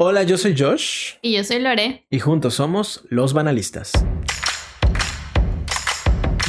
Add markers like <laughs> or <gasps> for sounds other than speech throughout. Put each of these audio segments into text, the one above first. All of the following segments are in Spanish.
Hola, yo soy Josh. Y yo soy Lore. Y juntos somos Los Banalistas.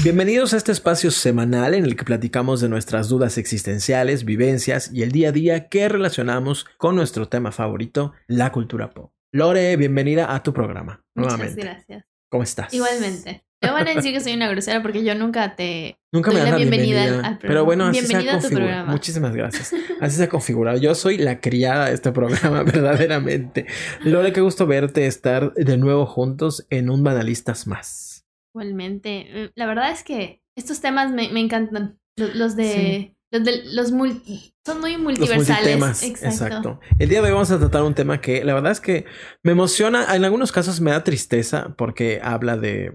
Bienvenidos a este espacio semanal en el que platicamos de nuestras dudas existenciales, vivencias y el día a día que relacionamos con nuestro tema favorito, la cultura pop. Lore, bienvenida a tu programa. Muchas nuevamente. gracias. ¿Cómo estás? Igualmente. Me van a decir que soy una grosera porque yo nunca te Nunca me das la bienvenida, bienvenida. al, programa. Pero bueno, así se bienvenida ha a tu configurado. Muchísimas gracias. Así se ha configurado. Yo soy la criada de este programa, <laughs> verdaderamente. Lore, qué gusto verte estar de nuevo juntos en un Banalistas más. Igualmente. Mm, La verdad es que estos temas me, me encantan. Lo- Los de. Sí. Los de los son muy Los multiversales. multitemas. Exacto. Exacto. El día de hoy vamos a tratar un tema que la verdad es que me emociona. En algunos casos me da tristeza porque habla de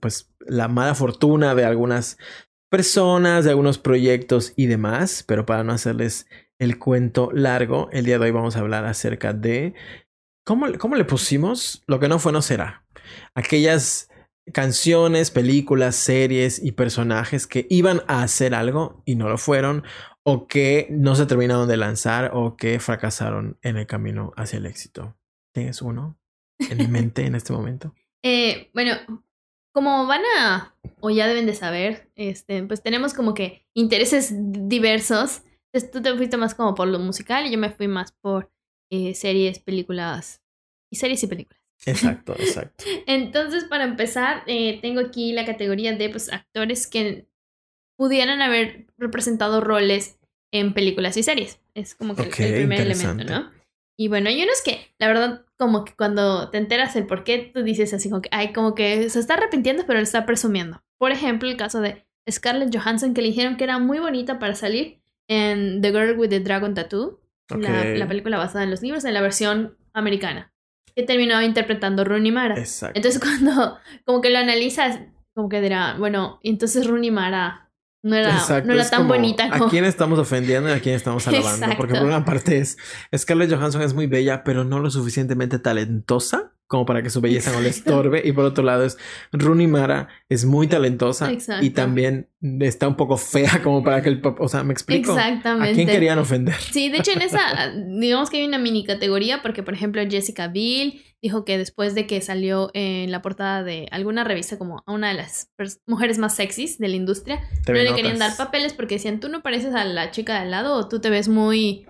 pues la mala fortuna de algunas personas, de algunos proyectos y demás. Pero para no hacerles el cuento largo, el día de hoy vamos a hablar acerca de cómo, cómo le pusimos lo que no fue no será. Aquellas canciones, películas, series y personajes que iban a hacer algo y no lo fueron, o que no se terminaron de lanzar, o que fracasaron en el camino hacia el éxito. ¿Tienes uno en <laughs> mente en este momento? Eh, bueno, como van a, o ya deben de saber, este, pues tenemos como que intereses diversos. Entonces, tú te fuiste más como por lo musical y yo me fui más por eh, series, películas y series y películas. Exacto, <laughs> exacto. Entonces, para empezar, eh, tengo aquí la categoría de pues, actores que pudieran haber representado roles en películas y series. Es como que el- primer elemento, ¿no? Y bueno, hay unos que, la verdad, como que cuando te enteras el por qué, tú dices así como que, ay, como que se está arrepintiendo, pero lo está presumiendo. Por ejemplo, el caso de Scarlett Johansson, que le dijeron que era muy bonita para salir en The Girl with the Dragon Tattoo, la, película basada en los libros, en la versión americana, que terminó interpretando Rooney Mara. Exacto. Entonces <laughs> cuando como que lo analizas, como que dirá, bueno, entonces Rooney Mara no era, Exacto, no era tan como, bonita como... ¿A quién estamos ofendiendo y a quién estamos <laughs> alabando? Porque por una parte es Scarlett Johansson es muy bella, pero no lo suficientemente talentosa como para que su belleza no le <laughs> estorbe. Y por otro lado es Rooney Mara es muy talentosa Exacto. y también está un poco fea como para que el pap- o sea, me explico. Exactamente. ¿A quién querían ofender? Sí, de hecho en esa, <laughs> digamos que hay una mini categoría, porque por ejemplo Jessica Biel dijo que después de que salió en la portada de alguna revista como a una de las mujeres más sexys de la industria, no le querían dar papeles porque decían, tú no pareces a la chica de al lado o tú te ves muy,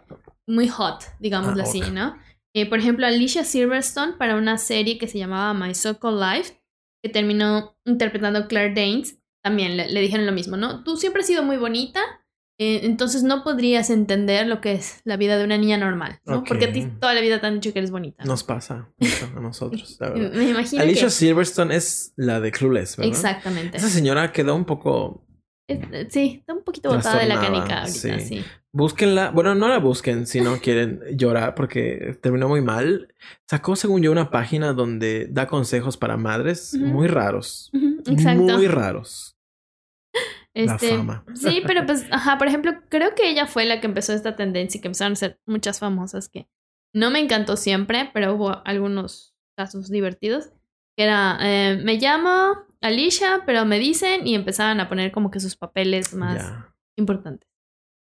muy hot, digámoslo Ah, así. ¿no? Eh, por ejemplo, Alicia Silverstone para una serie que se llamaba My So-Called Life, que terminó interpretando Claire Danes, también le, le dijeron lo mismo, ¿no? Tú siempre has sido muy bonita, eh, entonces no podrías entender lo que es la vida de una niña normal, ¿no? Porque a ti toda la vida te han dicho que eres bonita. ¿no? Nos pasa mucho a nosotros, la <laughs> verdad. Me imagino Alicia que... Silverstone es la de Clueless, ¿verdad? Exactamente. Esa señora quedó un poco Es- sí, está un poquito botada de la canica ahorita, sí. sí. Búsquenla, bueno, no la busquen si no quieren llorar porque terminó muy mal. Sacó, según yo, una página donde da consejos para madres muy raros. Exacto. Muy raros. La Este, fama. Sí, pero pues, ajá, por ejemplo, creo que ella fue la que empezó esta tendencia y que empezaron a ser muchas famosas que no me encantó siempre, pero hubo algunos casos divertidos. Que era, eh, me llamo Alicia, pero me dicen y empezaban a poner como que sus papeles más Ya. importantes.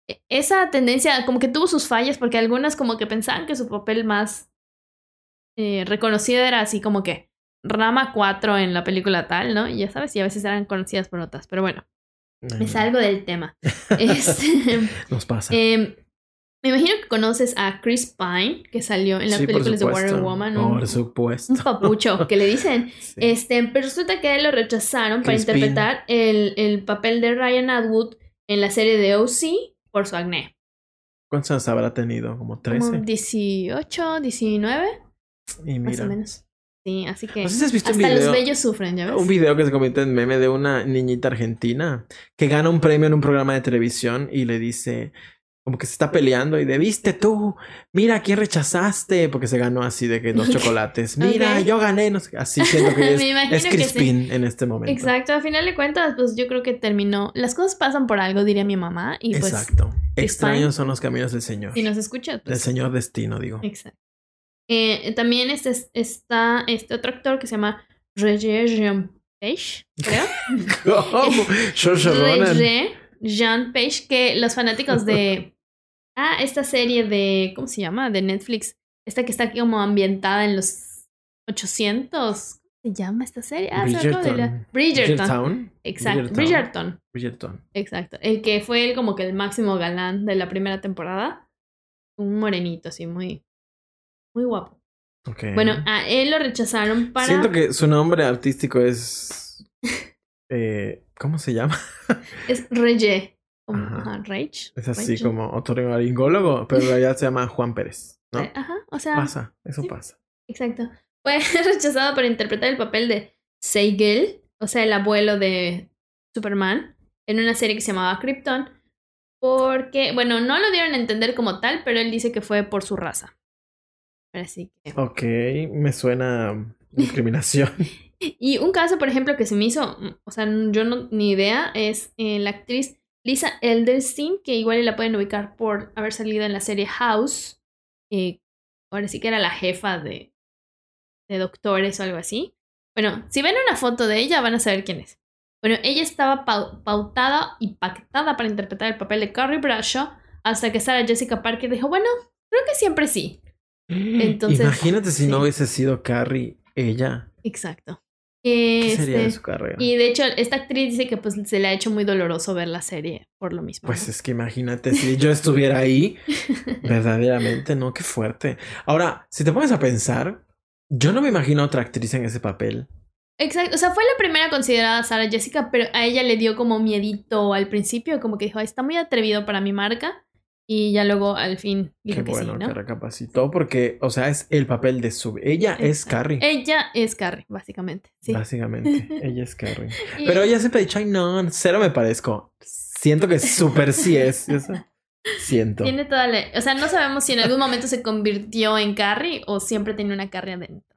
E- Esa tendencia como que tuvo sus fallas porque algunas como que pensaban que su papel más eh, reconocido era así como que Rama 4 en la película tal, ¿no? Y ya sabes, y a veces eran conocidas por otras, pero bueno. Me Ay, salgo del tema. <laughs> Este, Nos pasa. em, me imagino que conoces a Chris Pine, que salió en las Sí, películas de. Wonder Woman. Un, Por supuesto. un papucho que le dicen. <laughs> Sí. Este, pero resulta que a él lo rechazaron para Chris interpretar el, el papel de Ryan Atwood en la serie de OC por su acné. ¿Cuántos años habrá tenido? Como 13. Como 18, 19, y más mira. o menos. Sí, así que No sé si has visto un hasta los video- bellos sufren, ¿ya ves? Un video que se convierte en meme de una niñita argentina que gana un premio en un programa de televisión y le dice, como que se está peleando y de, viste tú, mira quién rechazaste, porque se ganó así de que dos <laughs> chocolates, mira, yo gané, no sé, así siento que <laughs> es, es que sí. Crispin en este momento. Exacto, a final de cuentas, pues yo creo que terminó. Las cosas pasan por algo, diría mi mamá. Y pues, Exacto. Extraños son los caminos del Señor. si nos escuchas, Del pues. Señor Destino, digo. Exacto. Eh, también este, es- está este otro actor que se llama Roger Jean Page, creo. <laughs> ¿Cómo? Roger Jean Page, que los fanáticos de. Ah, esta serie de. ¿Cómo se llama? De Netflix. esta que está aquí como ambientada en los 800. ¿Cómo se llama esta serie? Ah, se acaba de la- Bridgerton. Bridgerton. Exacto. Bridgerton. Bridgerton. Exacto. El que fue el, como que el máximo galán de la primera temporada. Un morenito, así, muy, muy guapo. Bueno, a él lo rechazaron para. Siento que su nombre artístico es. <laughs> eh, ¿Cómo se llama? Es Reye. Como- Ajá. Rage. Es así Rage. como otorrinolaringólogo, pero <laughs> en realidad se llama Juan Pérez. ¿no? Eh, Ajá, o sea. Pasa, eso sí. pasa. Exacto. Fue <laughs> rechazado para interpretar el papel de Seigel, o sea, el abuelo de Superman, en una serie que se llamaba Krypton. Porque, bueno, no lo dieron a entender como tal, pero él dice que fue por su raza. Así que. Ok, me suena <laughs> discriminación. Y un caso, por ejemplo, que se me hizo, o sea, yo no ni idea, es eh, la actriz Lisa Elderstein, que igual la pueden ubicar por haber salido en la serie House. eh, ahora sí que era la jefa de, de doctores o algo así. Bueno, si ven una foto de ella, van a saber quién es. Bueno, ella estaba pau- pautada y pactada para interpretar el papel de Carrie Bradshaw hasta que Sarah Jessica Parker dijo, bueno, creo que siempre sí. <gasps> Entonces, Imagínate si no hubiese sido Carrie, ella. Exacto. ¿Qué sería de Este, su carrera? Y de hecho, esta actriz dice que pues se le ha hecho muy doloroso ver la serie por lo mismo. Pues ¿no? es que imagínate si yo estuviera ahí, <laughs> verdaderamente, ¿no? Qué fuerte. Ahora, si te pones a pensar, yo no me imagino a otra actriz en ese papel. Exacto. O sea, fue la primera considerada Sarah Jessica, pero a ella le dio como miedito al principio, como que dijo, "Ay, está muy atrevido para mi marca. Y ya luego al fin dijo Qué que bueno sí, que recapacitó, porque, o sea, es el papel de su. Ella es. Carrie. Ella es Carrie, básicamente. Sí. Básicamente, <laughs> ella es Carrie. Y- Pero ella siempre ha dicho, ay, no, cero me parezco. Siento que súper sí es. Eso siento. Tiene toda la... O sea, no sabemos si en algún momento se convirtió en Carrie o siempre tenía una Carrie adentro.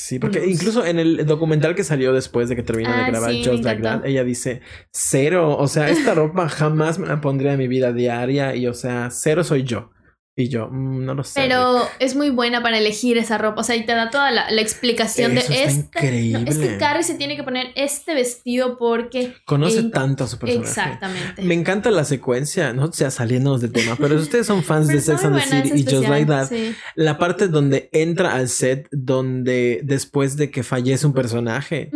Sí, porque incluso en el documental que salió después de que terminó Ah, de grabar sí, Just Like. That, ella dice, cero, o sea, esta ropa jamás me la pondría en mi vida diaria y, o sea, cero soy yo. Y yo, "Mm, no lo sé. Pero es muy buena para elegir esa ropa. O sea, y te da toda la, la explicación Eso de está este. no, es que Carrie se tiene que poner este vestido porque. Conoce tanto a su personaje. Exactamente. Me encanta la secuencia, no sea saliéndonos del tema, pero si ustedes son fans de Sex and the City y Just Like That, sí. la parte donde entra al set, donde después de que fallece un personaje,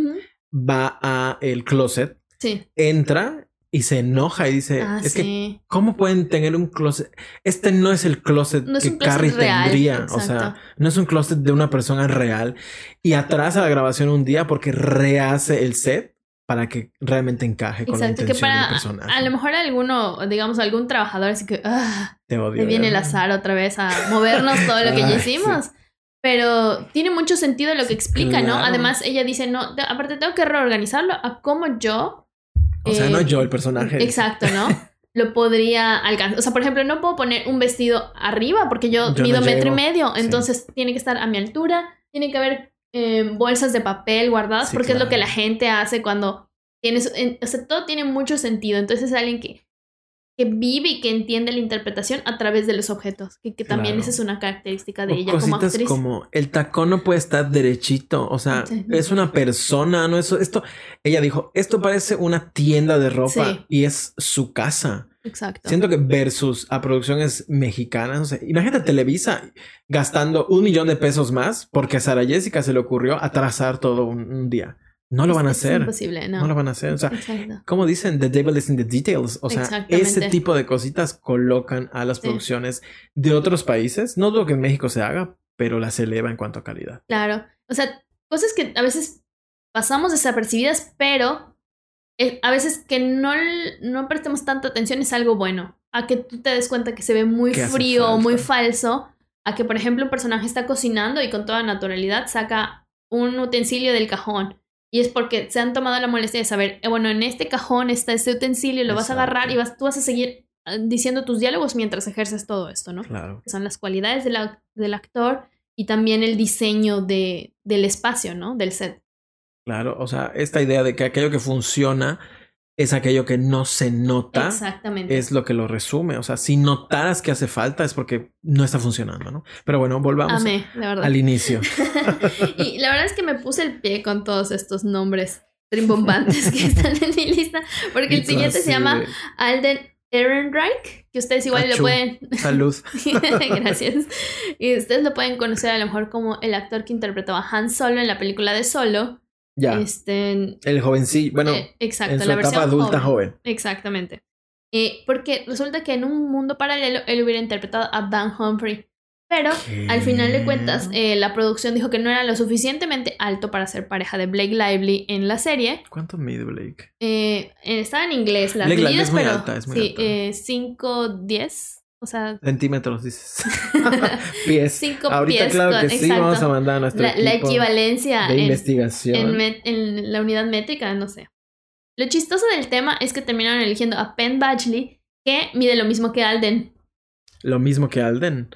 va a el closet, Sí. entra y se enoja y dice, Ah, es que sí. ¿Cómo pueden tener un closet? Este no es el closet No es que Carrie real, tendría. O sea, exacto. no es un closet de una persona real. Y atrasa la grabación un día porque rehace el set para que realmente encaje con Exacto. la Que intención para. del personaje. A lo mejor alguno, digamos, algún trabajador así que. ah, Te odio. me viene el ¿verdad? azar otra vez a movernos todo lo que ya Ay, hicimos. Pero tiene mucho sentido lo que explica, ¿no? claro. Además, ella dice, no, te- aparte tengo que reorganizarlo a cómo yo O sea, eh, no yo, el personaje. Exacto, ¿no? <laughs> Lo podría alcanzar. O sea, por ejemplo, no puedo poner un vestido arriba porque yo, Yo no mido metro y medio. Sí. Entonces tiene que estar a mi altura. Tiene que haber eh, bolsas de papel guardadas Sí, porque es lo que la gente hace cuando tienes. en- o sea, todo tiene mucho sentido. Entonces es alguien que, que vive y que entiende la interpretación a través de los objetos. Que, que también Claro. esa es una característica de O ella como actriz. como el tacón no puede estar derechito, o sea, Sí. es una persona, no eso, esto, ella dijo, esto parece una tienda de ropa Sí. y es su casa. Exacto. Siento que versus a producciones mexicanas, no sé, imagínate Televisa gastando un millón de pesos más porque a Sara Jessica se le ocurrió atrasar todo un, un día. No lo van a es hacer. imposible, no. No lo van a hacer. O sea, Exacto. como dicen, the devil is in the details. O sea, ese tipo de cositas colocan a las Sí. producciones de otros países. No dudo que en México se haga, pero las eleva en cuanto a calidad. Claro. O sea, cosas que a veces pasamos desapercibidas, pero eh, a veces que no, no prestemos tanta atención es algo bueno. A que tú te des cuenta que se ve muy frío o muy falso. A que, por ejemplo, un personaje está cocinando y con toda naturalidad saca un utensilio del cajón. Y es porque se han tomado la molestia de saber, eh, bueno, en este cajón está este utensilio, lo vas a agarrar y vas, tú vas a seguir eh, diciendo tus diálogos mientras ejerces todo esto, ¿no? Claro. que son las cualidades de la- del actor y también el diseño de, del espacio, ¿no? Del set. Claro. O sea, esta idea de que aquello que funciona es aquello que no se nota. Exactamente. Es lo que lo resume. O sea, si notaras que hace falta es porque no está funcionando, ¿no? Pero bueno, volvamos Amé, la verdad. al inicio. <laughs> y la verdad es que me puse el pie con todos estos nombres rimbombantes que están en mi lista, porque el siguiente se llama de- Alden Ehrenreich, que ustedes igual lo pueden... Salud. <laughs> Gracias. Y ustedes lo pueden conocer a lo mejor como el actor que interpretaba a Han Solo en la película de Solo. Ya. Este, El jovencillo, bueno, eh, exacto, en la etapa versión adulta joven. Exactamente. Eh, porque resulta que en un mundo paralelo él hubiera interpretado a Dan Humphrey. Pero al final de cuentas, eh, la producción dijo que no era lo suficientemente alto para ser pareja de Blake Lively en la serie. ¿Cuánto mide Blake? Eh, estaba en inglés las Blake medidas, es muy pero alta, es muy o sea, Centímetros, dices. <laughs> Pies. Cinco Ahorita, pies claro que sí, exacto. vamos a mandar a nuestro la, la equivalencia de en, investigación. en, en la unidad métrica, no sé. Lo chistoso del tema es que terminaron eligiendo a Penn Badgley, que mide lo mismo que Alden. Lo mismo que Alden.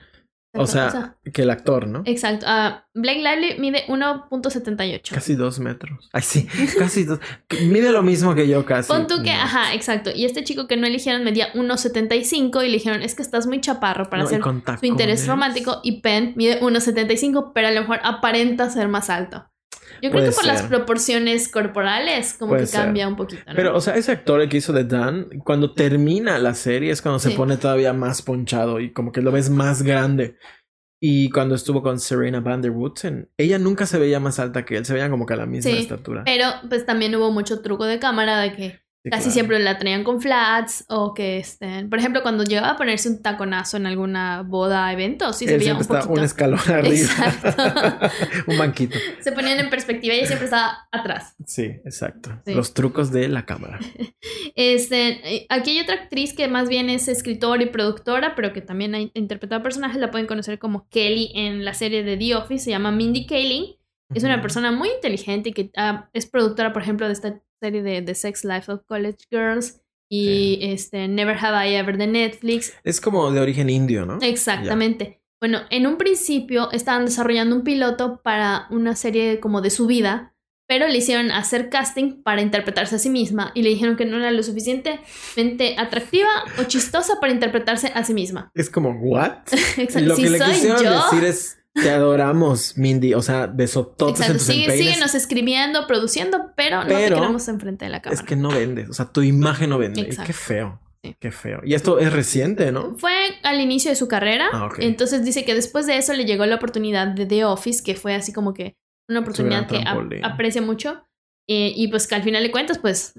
O sea, que el actor, ¿no? exacto. Ah, Blake Lively mide 1.78. Casi dos metros. Ay, sí, <laughs> casi dos. Mide lo mismo que yo casi. Pon tú que, No. ajá, exacto. Y este chico que no eligieron medía 1.75 y le dijeron, es que estás muy chaparro para No, hacer su interés romántico. Y Penn mide 1.75, pero a lo mejor aparenta ser más alto. Yo creo que por las ser. proporciones corporales, como Puede que ser. cambia un poquito. ¿no? Pero, o sea, ese actor el que hizo de Dan, cuando termina la serie es cuando se pone todavía más ponchado y como que lo ves más grande. Y cuando estuvo con Serena Van der Woodsen, ella nunca se veía más alta que él, se veían como que a la misma Sí, estatura. Pero pues también hubo mucho truco de cámara de que casi claro. siempre la traían con flats o que estén. Por ejemplo, cuando llegaba a ponerse un taconazo en alguna boda, evento, sí se veía siempre un poquito. un escalón <laughs> arriba. Exacto. <laughs> un banquito. se ponían en perspectiva y ella siempre estaba atrás. Sí, exacto. Sí. Los trucos de la cámara. <laughs> Este, eh, aquí hay otra actriz que más bien es escritora y productora, pero que también ha in- interpretado personajes. La pueden conocer como Kelly en la serie de The Office. Se llama Mindy Kaling. Es una persona muy inteligente y que ah, es productora, por ejemplo, de esta serie de The Sex Life of College Girls y este Never Have I Ever de Netflix. Es como de origen indio, ¿no? Exactamente. Bueno, en un principio estaban desarrollando un piloto para una serie como de su vida, pero le hicieron hacer casting para interpretarse a sí misma y le dijeron que no era lo suficientemente atractiva o chistosa para interpretarse a sí misma. Es como, ¿what? <laughs> Exacto. lo Si que le quisieron yo. decir es, te adoramos, Mindy. O sea, besototes en Exacto, tus sigue, empeines. síguenos escribiendo, produciendo, pero, no te queremos enfrente de la cámara. Es que no vendes. O sea, tu imagen no vende. Exacto. Qué feo. Sí. Qué feo. Y esto es reciente, ¿no? Fue al inicio de su carrera. Ah, ok. Entonces dice que después de eso le llegó la oportunidad de The Office, que fue así como que una oportunidad que ap- aprecia mucho. Eh, y pues que al final de cuentas, pues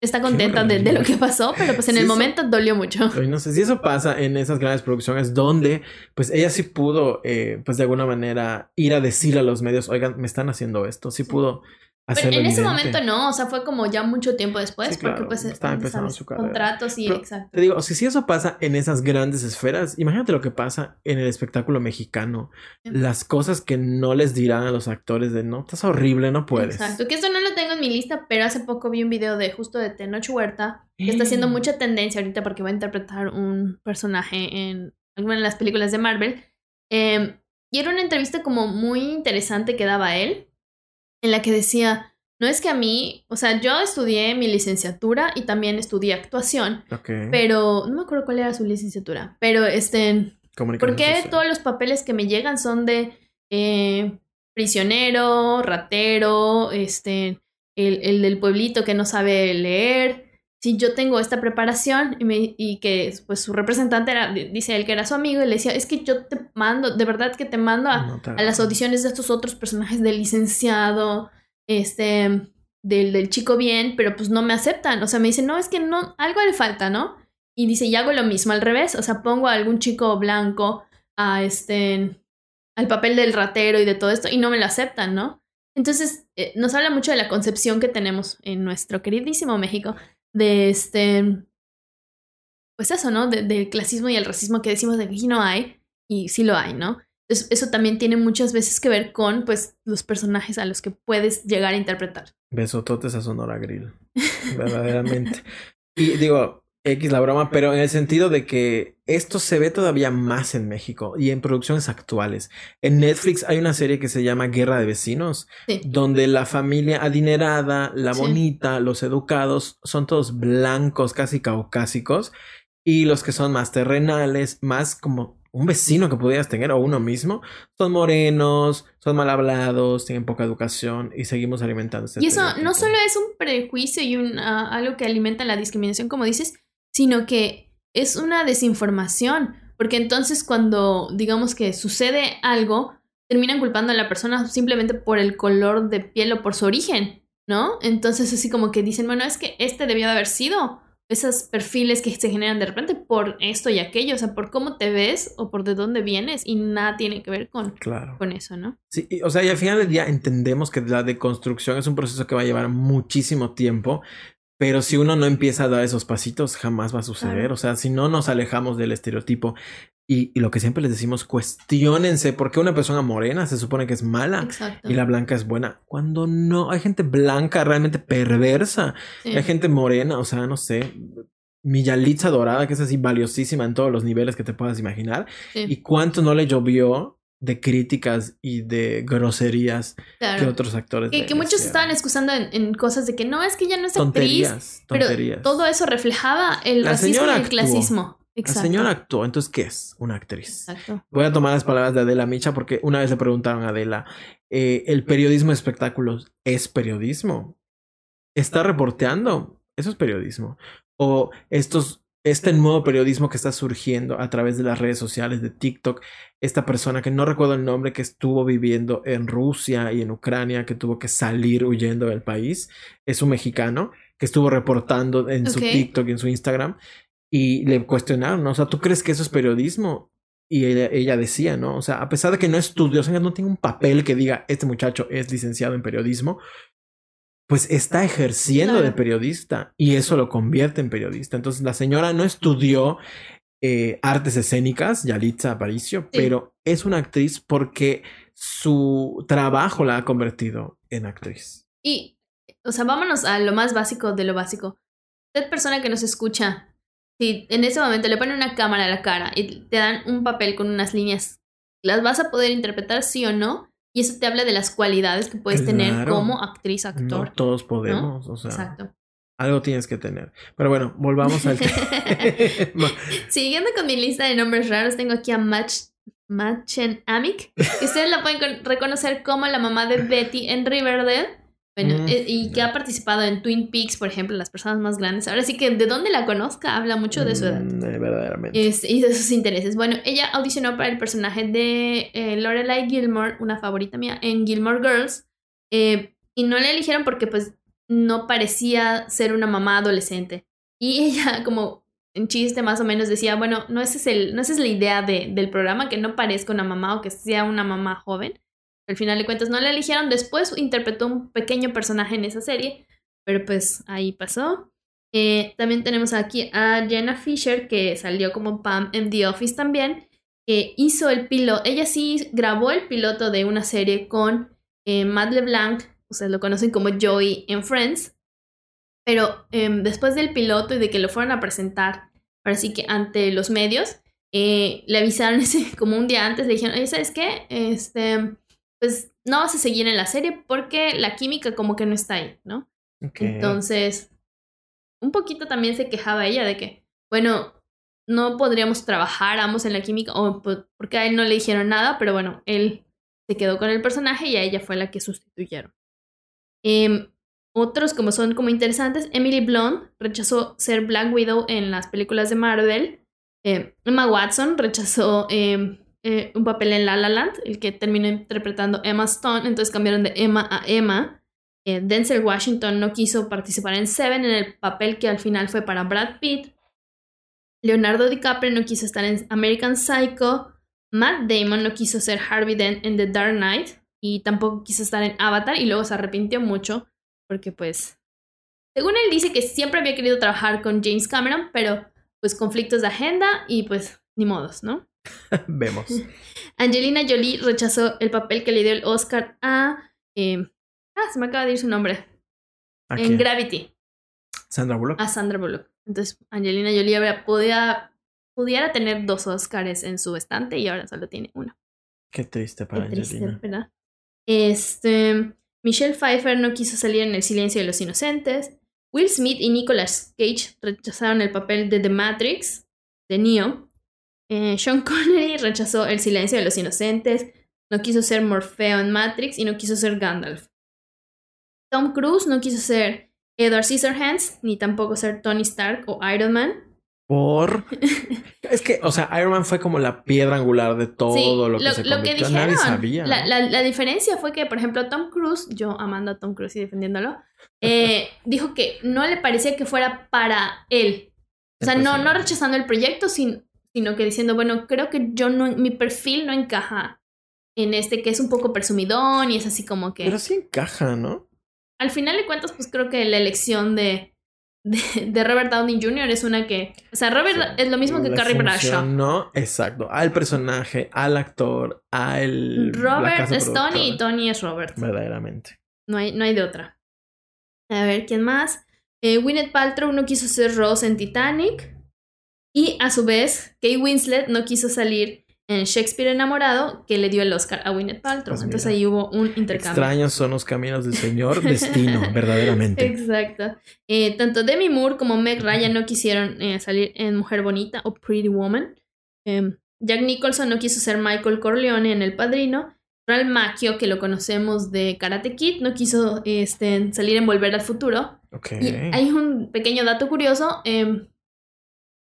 está contenta de, lo que pasó, pero pues en Sí, el eso- momento dolió mucho. No sé si eso pasa en esas grandes producciones donde, pues ella sí pudo, eh, pues de alguna manera ir a decir a los medios, oigan, me están haciendo esto. Sí, pudo Pero en ese evidente. momento no, o sea, fue como ya mucho tiempo después, Sí, claro, porque pues estaba ya empezando sabes, su carrera. contratos y Pero- exacto. Te digo, o sea, si eso pasa en esas grandes esferas, imagínate lo que pasa en el espectáculo mexicano. Sí. Las cosas que no les dirán a los actores de no, estás horrible, no puedes. Exacto, que esto no lo tengo en mi lista, pero hace poco vi un video de justo de Tenoch Huerta, que está haciendo mucha tendencia ahorita porque va a interpretar un personaje en alguna de las películas de Marvel. Eh, y era una entrevista como muy interesante que daba él, en la que decía, no es que a mí, o sea, yo estudié mi licenciatura y también estudié actuación, pero no me acuerdo cuál era su licenciatura, pero este... ¿Por qué social. todos los papeles que me llegan son de eh, prisionero, ratero, este, el, el del pueblito que no sabe leer? Si yo tengo esta preparación y, me- y que pues su representante era, di- dice él que era su amigo y le decía, es que yo te mando, de verdad que te mando a, No te a las audiciones de estos otros personajes del licenciado, este, del, del chico bien, pero pues no me aceptan. O sea, me dicen, no, es que no, algo le falta, ¿no? Y dice, y hago lo mismo al revés. O sea, pongo a algún chico blanco a este, al papel del ratero y de todo esto y no me lo aceptan, ¿no? Entonces, eh, nos habla mucho de la concepción que tenemos en nuestro queridísimo México de este, pues eso, ¿no? De- del clasismo y el racismo que decimos de que no hay y sí lo hay, ¿no? Eso también tiene muchas veces que ver con, pues, los personajes a los que puedes llegar a interpretar. Besototes a Sonora Grill. Verdaderamente. Y digo, X la broma, pero en el sentido de que esto se ve todavía más en México y en producciones actuales. En Netflix hay una serie que se llama Guerra de Vecinos, Sí. donde la familia adinerada, la Sí. bonita, los educados, son todos blancos, casi caucásicos, y los que son más terrenales, más como un vecino que pudieras tener o uno mismo, son morenos, son mal hablados, tienen poca educación y seguimos alimentando este Y eso no solo es un prejuicio y un, ah, algo que alimenta la discriminación, como dices, sino que es una desinformación, porque entonces cuando digamos que sucede algo, terminan culpando a la persona simplemente por el color de piel o por su origen, ¿no? Entonces así como que dicen, bueno, es que este debió de haber sido esos perfiles que se generan de repente por esto y aquello, o sea, por cómo te ves o por de dónde vienes y nada tiene que ver con, con eso, ¿no? Sí, o sea, y al final del día entendemos que la deconstrucción es un proceso que va a llevar muchísimo tiempo, pero si uno no empieza a dar esos pasitos, jamás va a suceder. O sea, si no nos alejamos del estereotipo y, lo que siempre les decimos, cuestionense por qué una persona morena se supone que es mala y la blanca es buena. Cuando no, hay gente blanca realmente perversa. Hay gente morena, o sea, no sé. Mi Yalitza dorada, que es así valiosísima en todos los niveles que te puedas imaginar. Y cuánto no le llovió de críticas y de groserías que otros actores. Que, que muchos estaban excusando en, cosas de que no, es que ya no es actriz. Pero todo eso reflejaba el racismo y el clasismo. La señora actuó, entonces, ¿qué es una actriz? Exacto. Voy a tomar las palabras de Adela Micha porque una vez le preguntaron a Adela, eh, ¿el periodismo de espectáculos es periodismo? ¿Está reporteando? Eso es periodismo. O estos, este nuevo periodismo que está surgiendo a través de las redes sociales, de TikTok, esta persona que no recuerdo el nombre, que estuvo viviendo en Rusia y en Ucrania, que tuvo que salir huyendo del país, es un mexicano que estuvo reportando en su TikTok y en su Instagram y le cuestionaron, ¿no? O sea, ¿tú crees que eso es periodismo? Y ella, decía, ¿no? O sea, a pesar de que no estudió, o sea, no tiene un papel que diga, este muchacho es licenciado en periodismo, pues está ejerciendo de periodista y eso lo convierte en periodista. Entonces, la señora no estudió eh, artes escénicas, Yalitza Aparicio, pero es una actriz porque su trabajo la ha convertido en actriz. Y, o sea, vámonos a lo más básico de lo básico. Usted, persona que nos escucha, si en ese momento le ponen una cámara a la cara y te dan un papel con unas líneas, las vas a poder interpretar sí o no. Y eso te habla de las cualidades que puedes tener como actriz, actor. No todos podemos, o sea. Exacto. Algo tienes que tener. Pero bueno, volvamos al <laughs> Siguiendo con mi lista de nombres raros, tengo aquí a Match, Machen Amick, que ustedes la pueden reconocer como la mamá de Betty en Riverdale. Bueno, mm. eh, y que ha participado en Twin Peaks, por ejemplo, las personas más grandes. Ahora sí que de dónde la conozca habla mucho de su edad. Mm, eh, verdaderamente. y de sus intereses. Bueno, ella audicionó para el personaje de eh, Lorelai Gilmore, una favorita mía, en Gilmore Girls. y no la eligieron porque pues no parecía ser una mamá adolescente. Y <laughs> ella como en chiste más o menos decía, bueno, no, ese es el, no esa es la idea de, del programa, que no parezca una mamá o que sea una mamá joven al final de cuentas no la eligieron. Después interpretó un pequeño personaje en esa serie, pero pues ahí pasó. Eh, también tenemos aquí a Jenna Fisher, que salió como Pam en The Office también. que hizo el piloto, ella sí grabó el piloto de una serie con eh, Matt LeBlanc, ustedes lo conocen como Joey en Friends. Pero em, después del piloto y de que lo fueron a presentar, ahora sí que ante los medios, eh, le avisaron <laughs> ese, como un día antes, le dijeron, ¿sabes qué? Este, pues no vas a seguir en la serie porque la química como que no está ahí, ¿no? Entonces, un poquito también se quejaba ella de que, bueno, no podríamos trabajar ambos en la química, o porque a él no le dijeron nada, pero bueno, él se quedó con el personaje y a ella fue la que sustituyeron. Em, otros como son como interesantes, Emily Blunt rechazó ser Black Widow en las películas de Marvel. Em, Emma Watson rechazó em, eh, un papel en La La Land, el que terminó interpretando Emma Stone, entonces cambiaron de Emma a Emma. Eh, Denzel Washington no quiso participar en Seven en el papel que al final fue para Brad Pitt. Leonardo DiCaprio no quiso estar en American Psycho. Matt Damon no quiso ser Harvey Dent en The Dark Knight y tampoco quiso estar en Avatar y luego se arrepintió mucho porque pues según él dice que siempre había querido trabajar con James Cameron, pero pues conflictos de agenda y pues ni modos, ¿no? <laughs> Vemos. Angelina Jolie rechazó el papel que le dio el Oscar a. Em, ah, se me acaba de ir su nombre. en Gravity. Sandra Bullock. A Sandra Bullock. Entonces, Angelina Jolie habría, podía, pudiera tener dos Oscars en su estante y ahora solo tiene uno. Qué triste para Angelina. ¿verdad? Este. Michelle Pfeiffer no quiso salir en El silencio de los inocentes. Will Smith y Nicolas Cage rechazaron el papel de The Matrix, de Neo. Eh, Sean Connery rechazó El silencio de los inocentes, no quiso ser Morfeo en Matrix y no quiso ser Gandalf. Tom Cruise no quiso ser Edward Scissorhands, ni tampoco ser Tony Stark o Iron Man. Por. <laughs> es que, o sea, Iron Man fue como la piedra angular de todo Sí, lo que se lo que dijeron, Nadie sabía. La, ¿no? la- la diferencia fue que, por ejemplo, Tom Cruise, yo amando a Tom Cruise y defendiéndolo, eh, <laughs> dijo que no le parecía que fuera para él. O sea, no, no rechazando el proyecto, sin- sino que diciendo, bueno, creo que yo no, mi perfil no encaja en este que es un poco presumidón y es así como que... Pero sí encaja, ¿no? Al final de cuentas, pues creo que la elección de, de, de Robert Downey Jr. es una que... O sea, Robert es lo mismo que Carrie Bradshaw. funcionó, exacto. Al personaje, al actor, al. Robert es Tony y. Tony es Robert. Verdaderamente. No hay, no hay de otra. A ver, ¿quién más? Eh, Gwyneth Paltrow no quiso ser Rose en Titanic. Y a su vez, Kate Winslet no quiso salir en Shakespeare enamorado, que le dio el Oscar a Gwyneth Paltrow. Pues Entonces ahí hubo un intercambio. Extraños son los caminos del Señor. Destino, <laughs> verdaderamente. Exacto. Eh, tanto Demi Moore como Meg Ryan no quisieron eh, salir en Mujer Bonita o Pretty Woman. Eh, Jack Nicholson no quiso ser Michael Corleone en El Padrino. Ralph Macchio, que lo conocemos de Karate Kid, no quiso este, salir en Volver al Futuro. Ok. Y hay un pequeño dato curioso.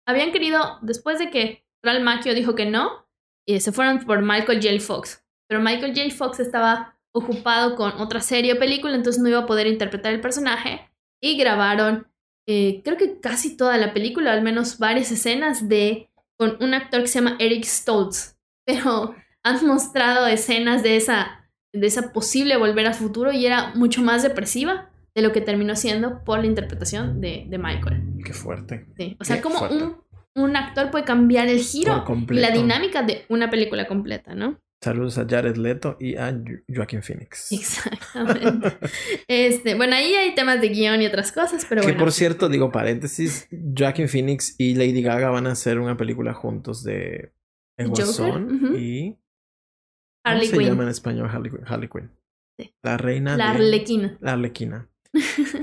Habían querido, después de que Ralph Macchio dijo que no, eh, se fueron por Michael J. Fox. Pero Michael J. Fox estaba ocupado con otra serie o película, entonces no iba a poder interpretar el personaje. Y grabaron, eh, creo que casi toda la película, al menos varias escenas de con un actor que se llama Eric Stoltz. <laughs> Pero han mostrado escenas de esa, de esa posible volver al futuro y era mucho más depresiva de lo que terminó siendo por la interpretación de, de Michael. Qué fuerte. Sí. O sea, Qué como fuerte. un, un actor puede cambiar el giro y la dinámica de una película completa, ¿no? Saludos a Jared Leto y a Jo- Joaquin Phoenix. Exactamente. <laughs> este, bueno, ahí hay temas de guion y otras cosas, pero que bueno. por cierto, digo paréntesis, Joaquin Phoenix y Lady Gaga van a hacer una película juntos de El Guasón y ¿cómo Harley se Quinn, llama en español Harley, Quinn? Harley Quinn. Sí. La reina la de Arlequina. la Arlequina.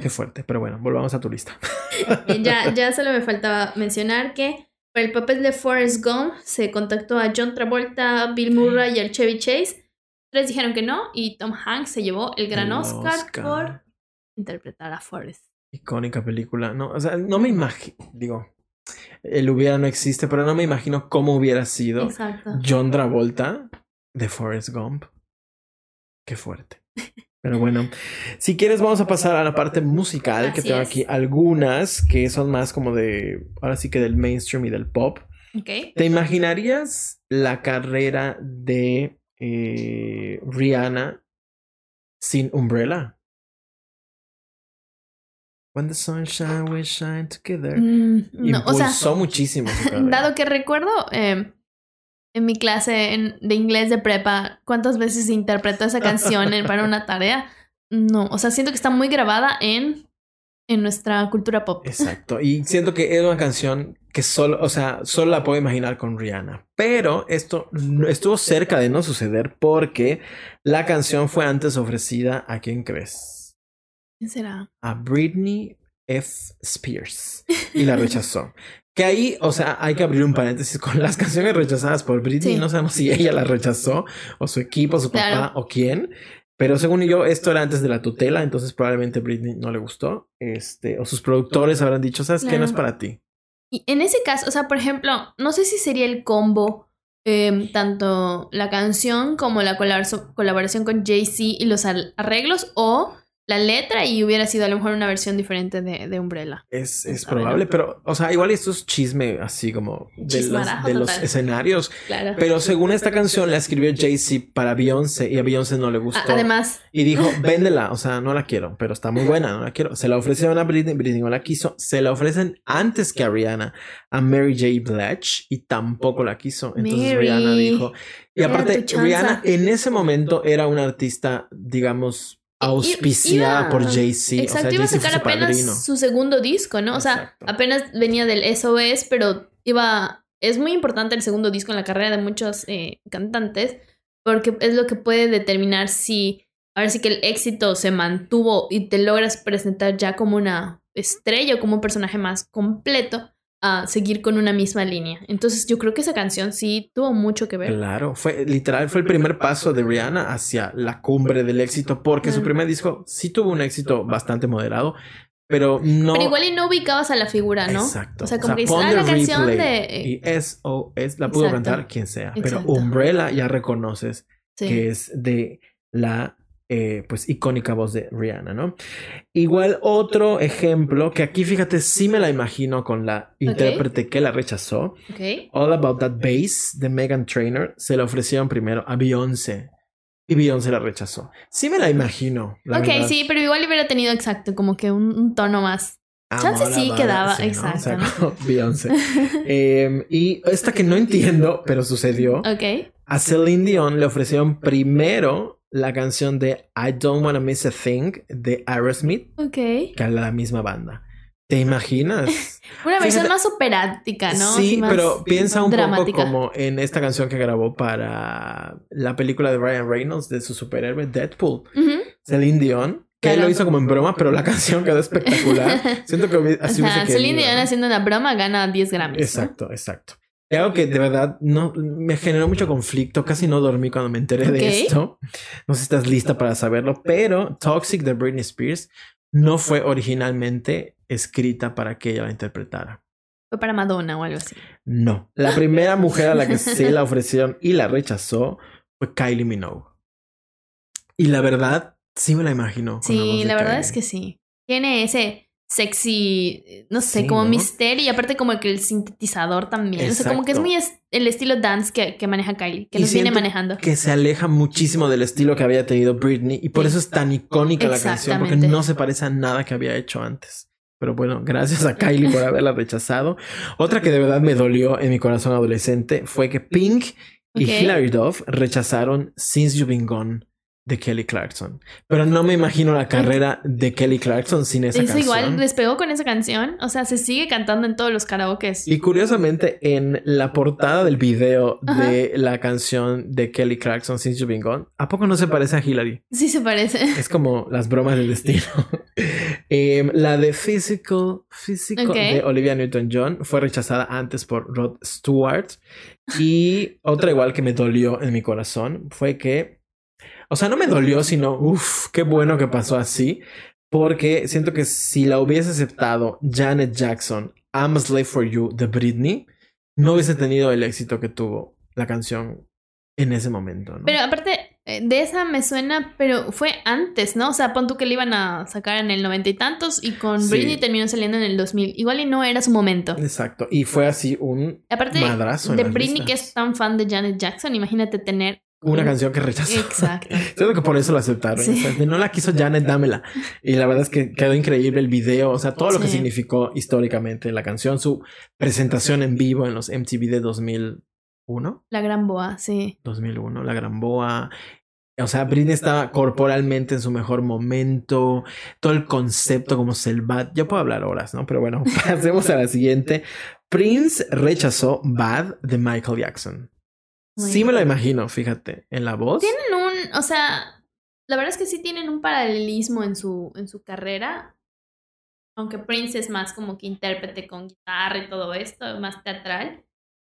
Qué fuerte, pero bueno, volvamos a tu lista. <laughs> Ya, ya solo me faltaba mencionar que para el papel de Forrest Gump se contactó a John Travolta, Bill Murray y al Chevy Chase. Tres dijeron que no y Tom Hanks se llevó el gran El Oscar, Oscar. por interpretar a Forrest. Icónica película. No, o sea, no me imagino, digo, el hubiera no existe, pero no me imagino cómo hubiera sido Exacto. John Travolta de Forrest Gump. Qué fuerte. <laughs> Pero bueno, si quieres vamos a pasar a la parte musical, que tengo es. aquí algunas que son más como de, ahora sí que del mainstream y del pop. Ok. ¿Te imaginarías la carrera de eh, Rihanna sin Umbrella? When the sunshine we shine together. Mm, no, o sea, muchísimo su. <laughs> Dado que recuerdo eh, en mi clase en- de inglés de prepa cuántas veces se interpretó esa canción en- para una tarea. No, o sea, siento que está muy grabada en, en nuestra cultura pop. Exacto. Y siento que es una canción que solo, o sea, solo la puedo imaginar con Rihanna. Pero esto estuvo cerca de no suceder porque la canción fue antes ofrecida a quién crees? ¿Quién será? A Britney F. Spears. Y la rechazó. Que ahí, o sea, hay que abrir un paréntesis con las <laughs> canciones rechazadas por Britney. Sí. No sabemos si ella la rechazó, o su equipo, su papá, Claro. o quién. Pero según yo, esto era antes de la tutela, entonces probablemente Britney no le gustó. Este, o sus productores habrán dicho, ¿sabes qué? No es Claro. para ti. Y en ese caso, o sea, por ejemplo, no sé si sería el combo, eh, tanto la canción como la colabor- colaboración con Jay-Z y los arreglos, o la letra y hubiera sido a lo mejor una versión diferente de, de Umbrella. Es, es probable, pero, o sea, igual esto es chisme así como de los, de escenarios. Claro. Pero según esta canción la escribió Jay-Z para Beyoncé y a Beyoncé no le gustó. A- Además, Y dijo, <laughs> véndela, o sea, no la quiero, pero está muy buena, no la quiero. Se la ofrecieron a Britney, Britney no la quiso. Se la ofrecen antes que a Rihanna, a Mary J. Blige, y tampoco la quiso. Entonces Mary, Rihanna dijo. Y aparte. Rihanna en ese momento era una artista, digamos, auspiciada iba- por Jay-Z. O sea, exacto, iba a sacar su apenas padrino. su segundo disco, ¿no? O sea, Exacto. apenas venía del SOS, pero iba. Es muy importante el segundo disco en la carrera de muchos eh, cantantes, porque es lo que puede determinar si. Ahora sí que el éxito se mantuvo y te logras presentar ya como una estrella o como un personaje más completo a seguir con una misma línea. Entonces, yo creo que esa canción sí tuvo mucho que ver. Claro, fue literal, fue el primer paso de Rihanna hacia la cumbre del éxito, porque su primer disco sí tuvo un éxito bastante moderado, pero no. Pero igual y no ubicabas a la figura, ¿no? Exacto. O sea, como que ah, the la canción de. Y es o es, la pudo cantar quien sea. Pero. Umbrella ya reconoces Sí. que es de la eh, pues icónica voz de Rihanna, ¿no? Igual otro ejemplo que aquí fíjate sí me la imagino con la intérprete que la rechazó. Ok. All About That Bass de Megan Trainor se la ofrecieron primero a Beyoncé y Beyoncé la rechazó. Sí me la imagino. la ok, verdad. sí, pero igual hubiera tenido exacto, como que un, un tono más. Chance Amo a sí quedaba, ¿no? exacto, O sea, <laughs> Beyoncé. <laughs> Eh, y esta que no entiendo, pero sucedió. Ok. A Celine Dion le ofrecieron primero la canción de I Don't Wanna Miss a Thing de Aerosmith Ok. que a la misma banda. ¿Te imaginas? <laughs> Una versión Fíjate- más operática, ¿no? sí, más pero piensa un dramática. poco como en esta canción que grabó para la película de Ryan Reynolds de su superhéroe Deadpool. Ujú. Celine Dion, que él lo hizo como en broma, pero la <laughs> canción quedó espectacular. Siento que O así sea, hubiese Celine Dion haciendo una broma gana 10 Grammys. ¿no? Exacto, exacto. Algo que de verdad no me generó mucho conflicto, casi no dormí cuando me enteré de esto. No sé si estás lista para saberlo, pero Toxic de Britney Spears no fue originalmente escrita para que ella la interpretara. Fue para Madonna o algo así. No. La primera mujer a la que se la <laughs> ofrecieron y la rechazó fue Kylie Minogue. Y la verdad, sí me la imagino. la Sí, la verdad es que sí. Tiene ese sexy, no sé, Sí, como ¿no? misterio y aparte como que el sintetizador también. O sea, como que es muy el estilo dance que, que maneja Kylie, que Y nos viene manejando. que se aleja muchísimo del estilo que había tenido Britney y por Sí. eso es tan icónica la canción porque no se parece a nada que había hecho antes. Pero bueno, gracias a Kylie por haberla rechazado. Otra que de verdad me dolió en mi corazón adolescente fue que Pink y. Hilary Duff rechazaron Since You've Been Gone de Kelly Clarkson. Pero no me imagino la carrera de Kelly Clarkson sin esa Eso canción. igual despegó con esa canción. O sea, se sigue cantando en todos los karaokes. Y curiosamente, en la portada del video Ajá. de la canción de Kelly Clarkson, Since You've Been Gone, ¿a poco no se parece a Hilary? Sí se parece. Es como las bromas del destino. <laughs> Em, la de Physical, Physical de Olivia Newton-John fue rechazada antes por Rod Stewart. Y otra igual que me dolió en mi corazón fue que, o sea, no me dolió, sino, uff, qué bueno que pasó así. Porque siento que si la hubiese aceptado Janet Jackson, I'm a Slave for You de Britney, no hubiese tenido el éxito que tuvo la canción en ese momento. ¿no? Pero aparte eh, de esa me suena, pero fue antes, ¿no? O sea, pon tú que le iban a sacar en el noventa y tantos y con Sí. Britney terminó saliendo en el 2000. Igual y no era su momento. Exacto. Y fue así un Aparte madrazo de Britney, listas. que es tan fan de Janet Jackson, imagínate tener una un- canción que rechazó. Exacto. <laughs> Siento que por eso lo aceptaron. Sí. O sea, de no la quiso Janet, dámela. Y la verdad es que quedó increíble el video. O sea, todo lo que significó históricamente la canción, su presentación en vivo en los MTV de 2001. La gran boa, sí. 2001, la Gran Boa. O sea, Britney estaba corporalmente en su mejor momento. Todo el concepto como Selvat. Yo puedo hablar horas, ¿no? Pero bueno, <laughs> pasemos a la siguiente. Prince rechazó Bad de Michael Jackson. Muy Sí me lo imagino, fíjate, en la voz. Tienen un, o sea, la verdad es que sí tienen un paralelismo en su, en su carrera. Aunque Prince es más como que intérprete con guitarra y todo esto, más teatral.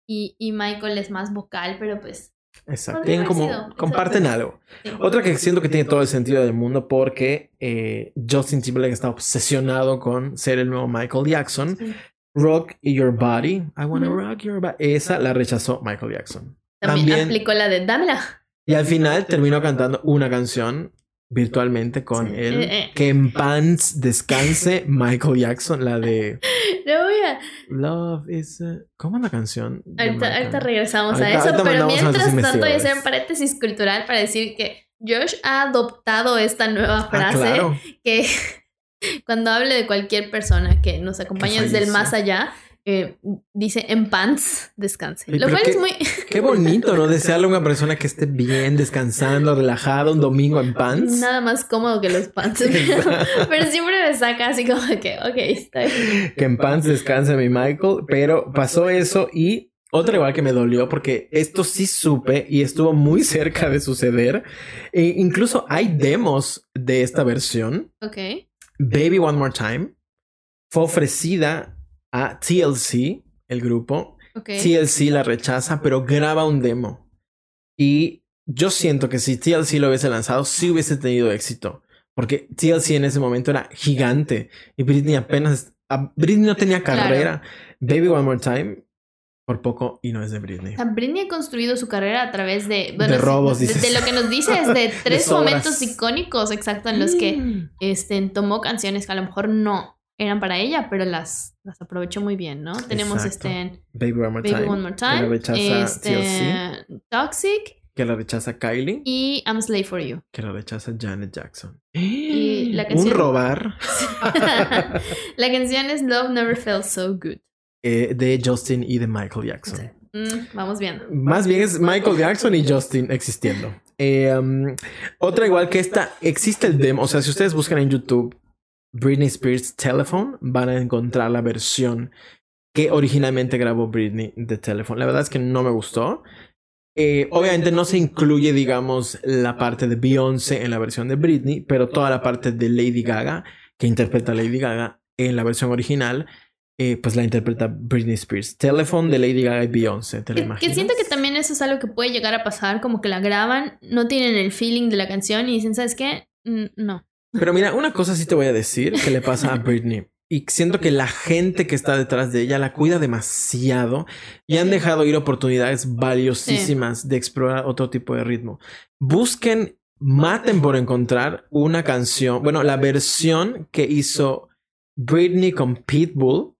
Y, y Michael es más vocal, pero pues. Exacto. Tienen como, comparten algo. sí. Otra que siento que tiene todo el sentido del mundo porque eh, Justin Timberlake está obsesionado con ser el nuevo Michael Jackson. Sí. Rock Your Body. I wanna rock your body. Esa la rechazó Michael Jackson. También, También- aplicó la de dámela. Y al final terminó cantando una canción virtualmente con Sí. él. Eh, eh. Que en pants descanse <laughs> Michael Jackson, la de <laughs> Lo voy a. Love is a... ¿Cómo es la canción? Ahorita, regresamos Ahorita- a eso, ahorita pero mientras tanto voy a hacer un paréntesis cultural para decir que Josh ha adoptado esta nueva Ah, frase claro. que <laughs> cuando hable de cualquier persona que nos acompaña desde el más allá, eh, dice en pants descanse. Lo cual qué- es muy... <laughs> Qué bonito, ¿no? Desearle a una persona que esté bien, descansando, relajada, un domingo en pants. Nada más cómodo que los pants. Pero, <laughs> <laughs> pero siempre me saca así como que, ok, está bien. que en pants descanse mi Michael, pero pasó eso y otra igual que me dolió porque esto sí supe y estuvo muy cerca de suceder. E incluso hay demos de esta versión. Ok. Baby One More Time fue ofrecida a TLC, el grupo. Ok. TLC la rechaza, pero graba un demo. Y yo siento que si TLC lo hubiese lanzado, sí hubiese tenido éxito. Porque TLC en ese momento era gigante y Britney apenas... Britney no tenía carrera. Baby One More Time por poco y no es de Britney. Britney ha construido su carrera a través de, de robos. De, de, lo que nos dice es de <laughs> tres momentos icónicos, exacto, en los que mm. este, tomó canciones que a lo mejor no eran para ella, pero las, las aprovechó muy bien, ¿no? Tenemos este Baby One More Time, One More Time que la rechaza este, Toxic, que la rechaza Kylie y I'm Slave for You, que la rechaza Janet Jackson. Y la <gasps> canción... Un robar. <laughs> la canción es Love Never Felt So Good. Eh, de Justin y de Michael Jackson. Mm, vamos viendo. Más bien es Michael Jackson y Justin existiendo. Eh, um, otra igual que esta, existe el demo. O sea, si ustedes buscan en YouTube Britney Spears Telephone, van a encontrar la versión que originalmente grabó Britney de Telephone. La verdad es que no me gustó. Eh, obviamente no se incluye, digamos, la parte de Beyoncé en la versión de Britney, pero toda la parte de Lady Gaga, que interpreta a Lady Gaga en la versión original, eh, pues la interpreta Britney Spears. Telephone de Lady Gaga y Beyoncé, ¿te que, que siento que también eso es algo que puede llegar a pasar, como que la graban, no tienen el feeling de la canción y dicen, ¿sabes qué? no. Pero mira, una cosa sí te voy a decir que le pasa a <laughs> Britney. Y siento que la gente que está detrás de ella la cuida demasiado y han dejado ir oportunidades valiosísimas de explorar otro tipo de ritmo. Busquen, maten por encontrar una canción, bueno, la versión que hizo Britney con Pitbull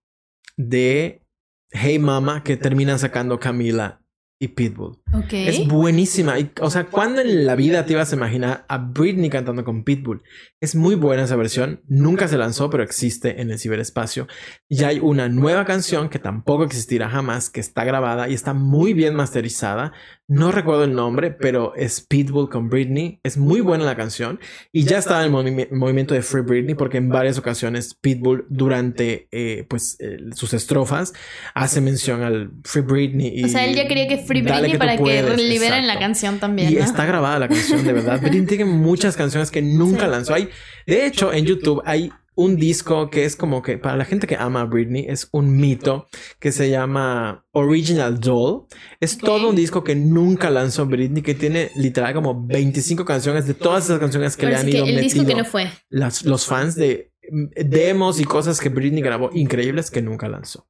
de Hey Mama que termina sacando Camila y Pitbull. Es buenísima. o sea, ¿cuándo en la vida te ibas a imaginar a Britney cantando con Pitbull? Es muy buena esa versión. Nunca se lanzó, pero existe en el ciberespacio. Y hay una nueva canción que tampoco existirá jamás, que está grabada y está muy bien masterizada. No recuerdo el nombre, pero es Pitbull con Britney. Es muy buena la canción. Y ya estaba en el movimiento de Free Britney porque en varias ocasiones Pitbull durante eh, pues, sus estrofas hace mención al Free Britney. Y o sea, él ya quería que Free Britney para que liberen la canción también. Y está grabada la canción, de verdad. <laughs> Britney tiene muchas canciones que nunca lanzó. Hay, de hecho, en YouTube hay un disco que es como que para la gente que ama a Britney es un mito que se llama Original Doll. Es todo un disco que nunca lanzó Britney, que tiene literal como 25 canciones de todas esas canciones que le han ido el disco que no fue. los fans de demos y cosas que Britney grabó increíbles que nunca lanzó.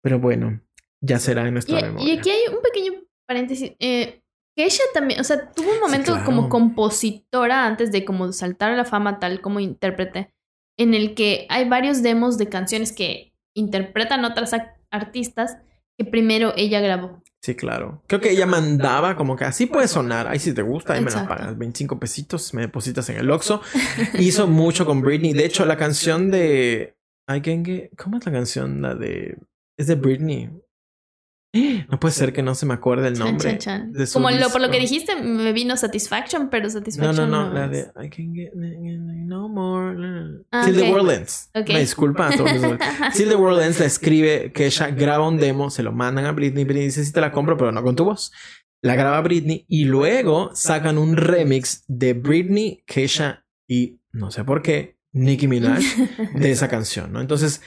Pero bueno, ya será en nuestra memoria. Y aquí hay un pequeño paréntesis. Eh, que ella también, o sea, tuvo un momento como compositora antes de como saltar a la fama tal como intérprete en el que hay varios demos de canciones que interpretan otras artistas que primero ella grabó. Sí, claro. Creo que ella mandaba como que así puede sonar. Ahí si te gusta, ahí me la pagas. 25 pesitos, me depositas en el Oxxo. <laughs> Hizo mucho con Britney. De hecho, la canción de... Can ¿Cómo es la canción? La de... Es de Britney. <gasps> No puede ser que no se me acuerde el nombre. Como lo, por lo que dijiste, me vino Satisfaction, pero Satisfaction. No, no, no, la de I can get no more. Ah, Till the World Ends. Me disculpa a todos. <laughs> Till the World Ends la escribe que ella graba un demo, se lo mandan a Britney. Britney dice: Sí, te la compro, pero no con tu voz. La graba Britney y luego sacan un remix de Britney, Kesha y no sé por qué, Nicki Minaj <laughs> de esa canción, ¿no? Entonces,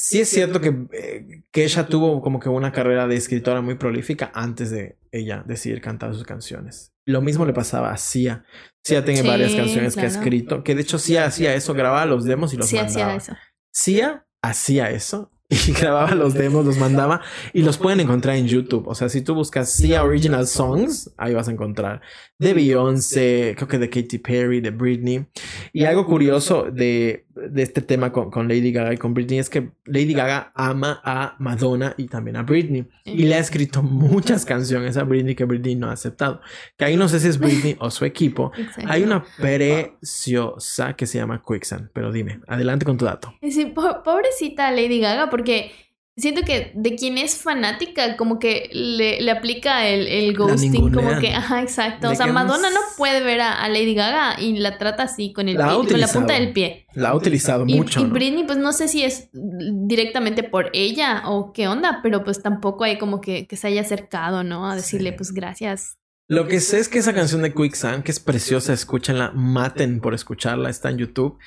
Sí es cierto que, eh, que, ella tuvo como que una carrera de escritora muy prolífica antes de ella decidir cantar sus canciones. Lo mismo le pasaba a Sia. Sia tiene varias canciones que ha escrito, que de hecho Sia hacía eso, grababa los demos y los sí, Hacía eso. Sia hacía eso <laughs> y grababa los demos, los mandaba y los pueden encontrar en YouTube. O sea, si tú buscas Sia Original Songs, ahí vas a encontrar de Beyoncé, creo que de Katy Perry, de Britney. Y algo curioso de, de este tema con, con, Lady Gaga y con Britney es que Lady Gaga ama a Madonna y también a Britney. Y le ha escrito muchas canciones a Britney que Britney no ha aceptado. Que ahí no sé si es Britney o su equipo. <laughs> Hay una preciosa que se llama Quicksand. Pero dime, adelante con tu dato. Sí, pobrecita Lady Gaga porque siento que de quien es fanática, como que le, le aplica el, el ghosting, como que, ajá, exacto. O sea, Madonna no puede ver a, Lady Gaga y la trata así con el con la punta del pie. La ha utilizado mucho. Y Britney, pues no sé si es directamente por ella o qué onda, pero pues tampoco hay como que, que se haya acercado, ¿no? A decirle, pues gracias. Lo que sé es que esa canción de Quicksand, que es preciosa, escúchenla, maten por escucharla, está en YouTube.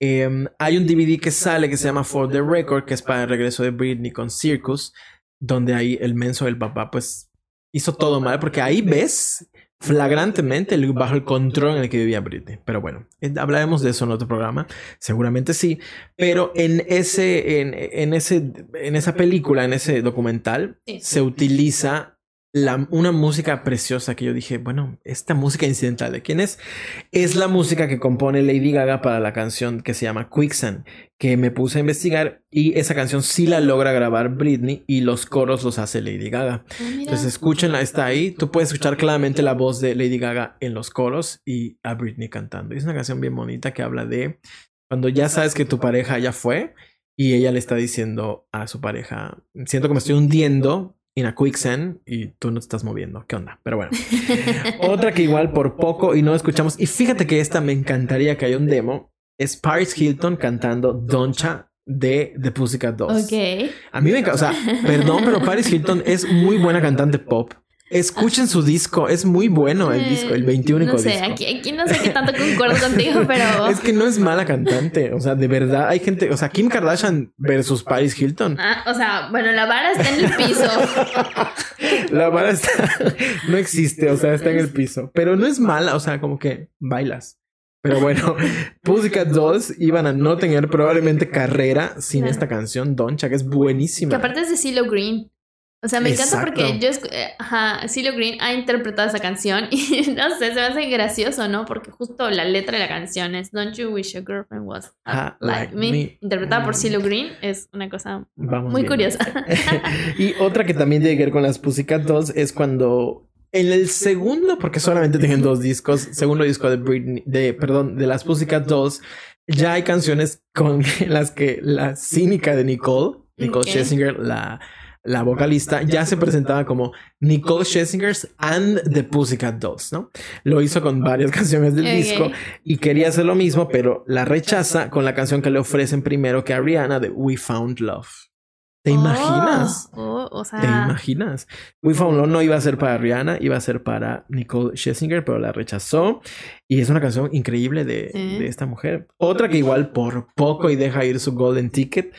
Em, hay un DVD que sale que se llama For the Record, que es para el regreso de Britney con Circus, donde ahí el menso del papá, pues hizo todo mal, porque ahí ves flagrantemente bajo el control en el que vivía Britney. Pero bueno, eh, hablaremos de eso en otro programa, seguramente sí. Pero en ese, en, ese, en esa película, en ese documental, se utiliza una música preciosa que yo dije, bueno, esta música incidental de quién es? Es la música que compone Lady Gaga para la canción que se llama Quicksand, que me puse a investigar y esa canción sí la logra grabar Britney y los coros los hace Lady Gaga. Ah, Entonces escúchenla, está ahí, tú puedes escuchar claramente la voz de Lady Gaga en los coros y a Britney cantando. es una canción bien bonita que habla de cuando ya sabes que tu pareja ya fue y ella le está diciendo a su pareja, siento que me estoy hundiendo, en a quicksand y tú no te estás moviendo. ¿Qué onda? Pero bueno. <laughs> Otra que igual por poco y no escuchamos. Y fíjate que esta me encantaría que haya un demo. Es Paris Hilton cantando Doncha de The Pussycat Dolls. Ok. A mí me encanta. O sea, perdón, pero Paris Hilton es muy buena cantante pop. Escuchen su disco, es muy bueno el disco, el 21 no sé, Aquí, aquí, no sé qué tanto concuerdo <laughs> contigo, pero. Es que no es mala cantante. O sea, de verdad, hay gente. O sea, Kim Kardashian versus Paris Hilton. Ah, o sea, bueno, la vara está en el piso. <laughs> la vara está. No existe, o sea, está en el piso. Pero no es mala, o sea, como que bailas. Pero bueno, <laughs> Pussycat Dolls iban a no tener probablemente carrera sin esta canción, Doncha, que es buenísima. Que aparte es de CeeLo Green. O sea, me encanta porque yo, eh, ajá, CeeLo Green ha interpretado esa canción <laughs> y no sé, se me hace gracioso, ¿no? Porque justo la letra de la canción es Don't You Wish Your Girlfriend Was Like, me. Interpretada por CeeLo Green es una cosa muy curiosa. <laughs> y otra que también tiene que ver con las Pussycat Dolls es cuando en el segundo, porque solamente tienen dos discos, segundo disco de Britney, de, perdón, de las Pussycat Dolls, ya hay canciones con <laughs> las que la cínica de Nicole, Nicole Scherzinger, la la vocalista, ya se presentaba como Nicole Scherzinger's and the Pussycat Dolls, ¿no? Lo hizo con varias <laughs> canciones del disco y quería hacer lo mismo, pero la rechaza con la canción que le ofrecen primero que a Rihanna de We Found Love. ¿Te imaginas? Oh, oh, ¿Te imaginas? We Found Love no iba a ser para Rihanna, iba a ser para Nicole Scherzinger, pero la rechazó. Y es una canción increíble de, de esta mujer. Otra que igual por poco y deja ir su Golden Ticket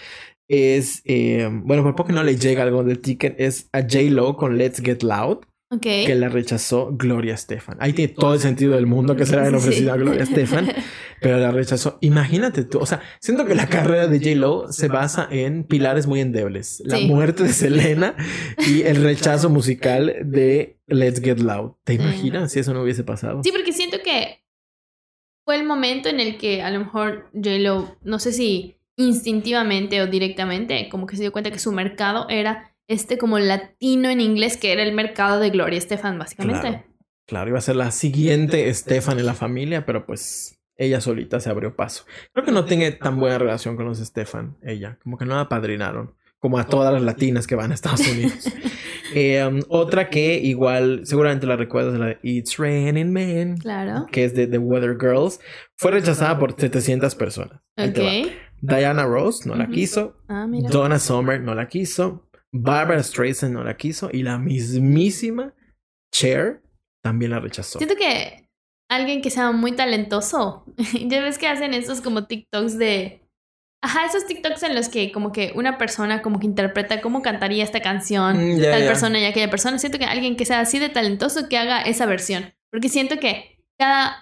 es, eh, bueno, por poco no le llega algo del ticket, es a J-Lo con Let's Get Loud. Que la rechazó Gloria Stefan. Ahí tiene todo el sentido del mundo que se le habían ofrecido a Gloria Stefan, <laughs> pero la rechazó. Imagínate tú, o sea, siento que la carrera de J-Lo se basa en pilares muy endebles. La muerte de Selena y el <laughs> rechazo musical de Let's Get Loud. ¿Te imaginas si eso no hubiese pasado? Sí, porque siento que fue el momento en el que a lo mejor J-Lo, no sé si instintivamente o directamente, como que se dio cuenta que su mercado era este como latino en inglés, que era el mercado de Gloria Estefan, básicamente. Claro, iba a ser la siguiente Estefan en la familia, pero pues ella solita se abrió paso. Creo que no tiene tan buena relación con los Estefan, ella, como que no la apadrinaron, como a todas las latinas que van a Estados Unidos. <laughs> Eh, um, otra que igual, seguramente la recuerdas, la de It's Raining Men. Claro. Que es de The Weather Girls. Fue rechazada por 700 personas. Ok. Diana Rose no la quiso. Ah, Donna Summer no la quiso. Barbara Streisand no la quiso. Y la mismísima Cher también la rechazó. Siento que alguien que sea muy talentoso. <laughs> ya ves que hacen esos como TikToks de. Ajá, esos TikToks en los que como que una persona como que interpreta cómo cantaría esta canción, mm, tal persona y aquella persona. Siento que alguien que sea así de talentoso que haga esa versión. Porque siento que cada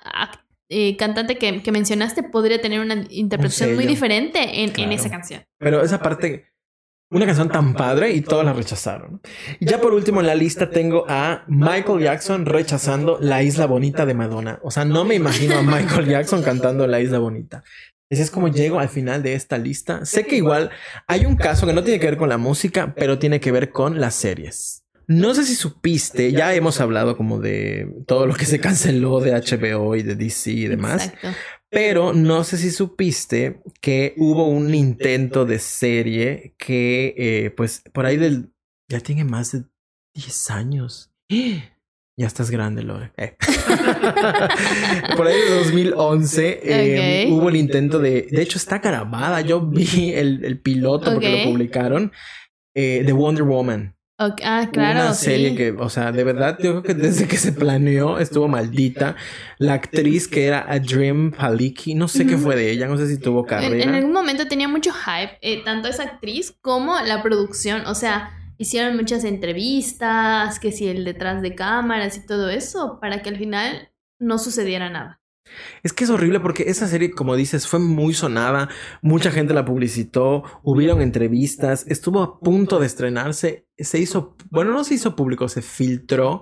eh, cantante que, que, mencionaste podría tener una interpretación muy diferente en, en, esa canción. Pero esa parte, una canción tan padre y todas la rechazaron. Y ya por último en la lista tengo a Michael Jackson rechazando La Isla Bonita de Madonna. O sea, no me imagino a Michael Jackson cantando La Isla Bonita. Ese es como llego al final de esta lista. Sé que igual hay un caso que no tiene que ver con la música, pero tiene que ver con las series. No sé si supiste, ya hemos hablado como de todo lo que se canceló de HBO y de DC y demás. Pero no sé si supiste que hubo un intento de serie que, eh, pues, por ahí del. Ya tiene más de 10 años. <gasps> Ya estás grande, Lore. Eh. <laughs> por ahí de 2011 eh, hubo el intento de. De hecho, está grabada. Yo vi el, piloto porque lo publicaron. de Wonder Woman. Ah, claro. Una serie que, o sea, de verdad, yo creo que desde que se planeó estuvo maldita. La actriz que era Adrim Palicki, no sé qué fue de ella, no sé si tuvo carrera. En, algún momento tenía mucho hype, eh, tanto esa actriz como la producción. O sea, hicieron muchas entrevistas, que si el detrás de cámaras y todo eso, para que al final no sucediera nada. Es que es horrible porque esa serie, como dices, fue muy sonada, mucha gente la publicitó, hubieron entrevistas, estuvo a punto de estrenarse, se hizo, bueno, no se hizo público, se filtró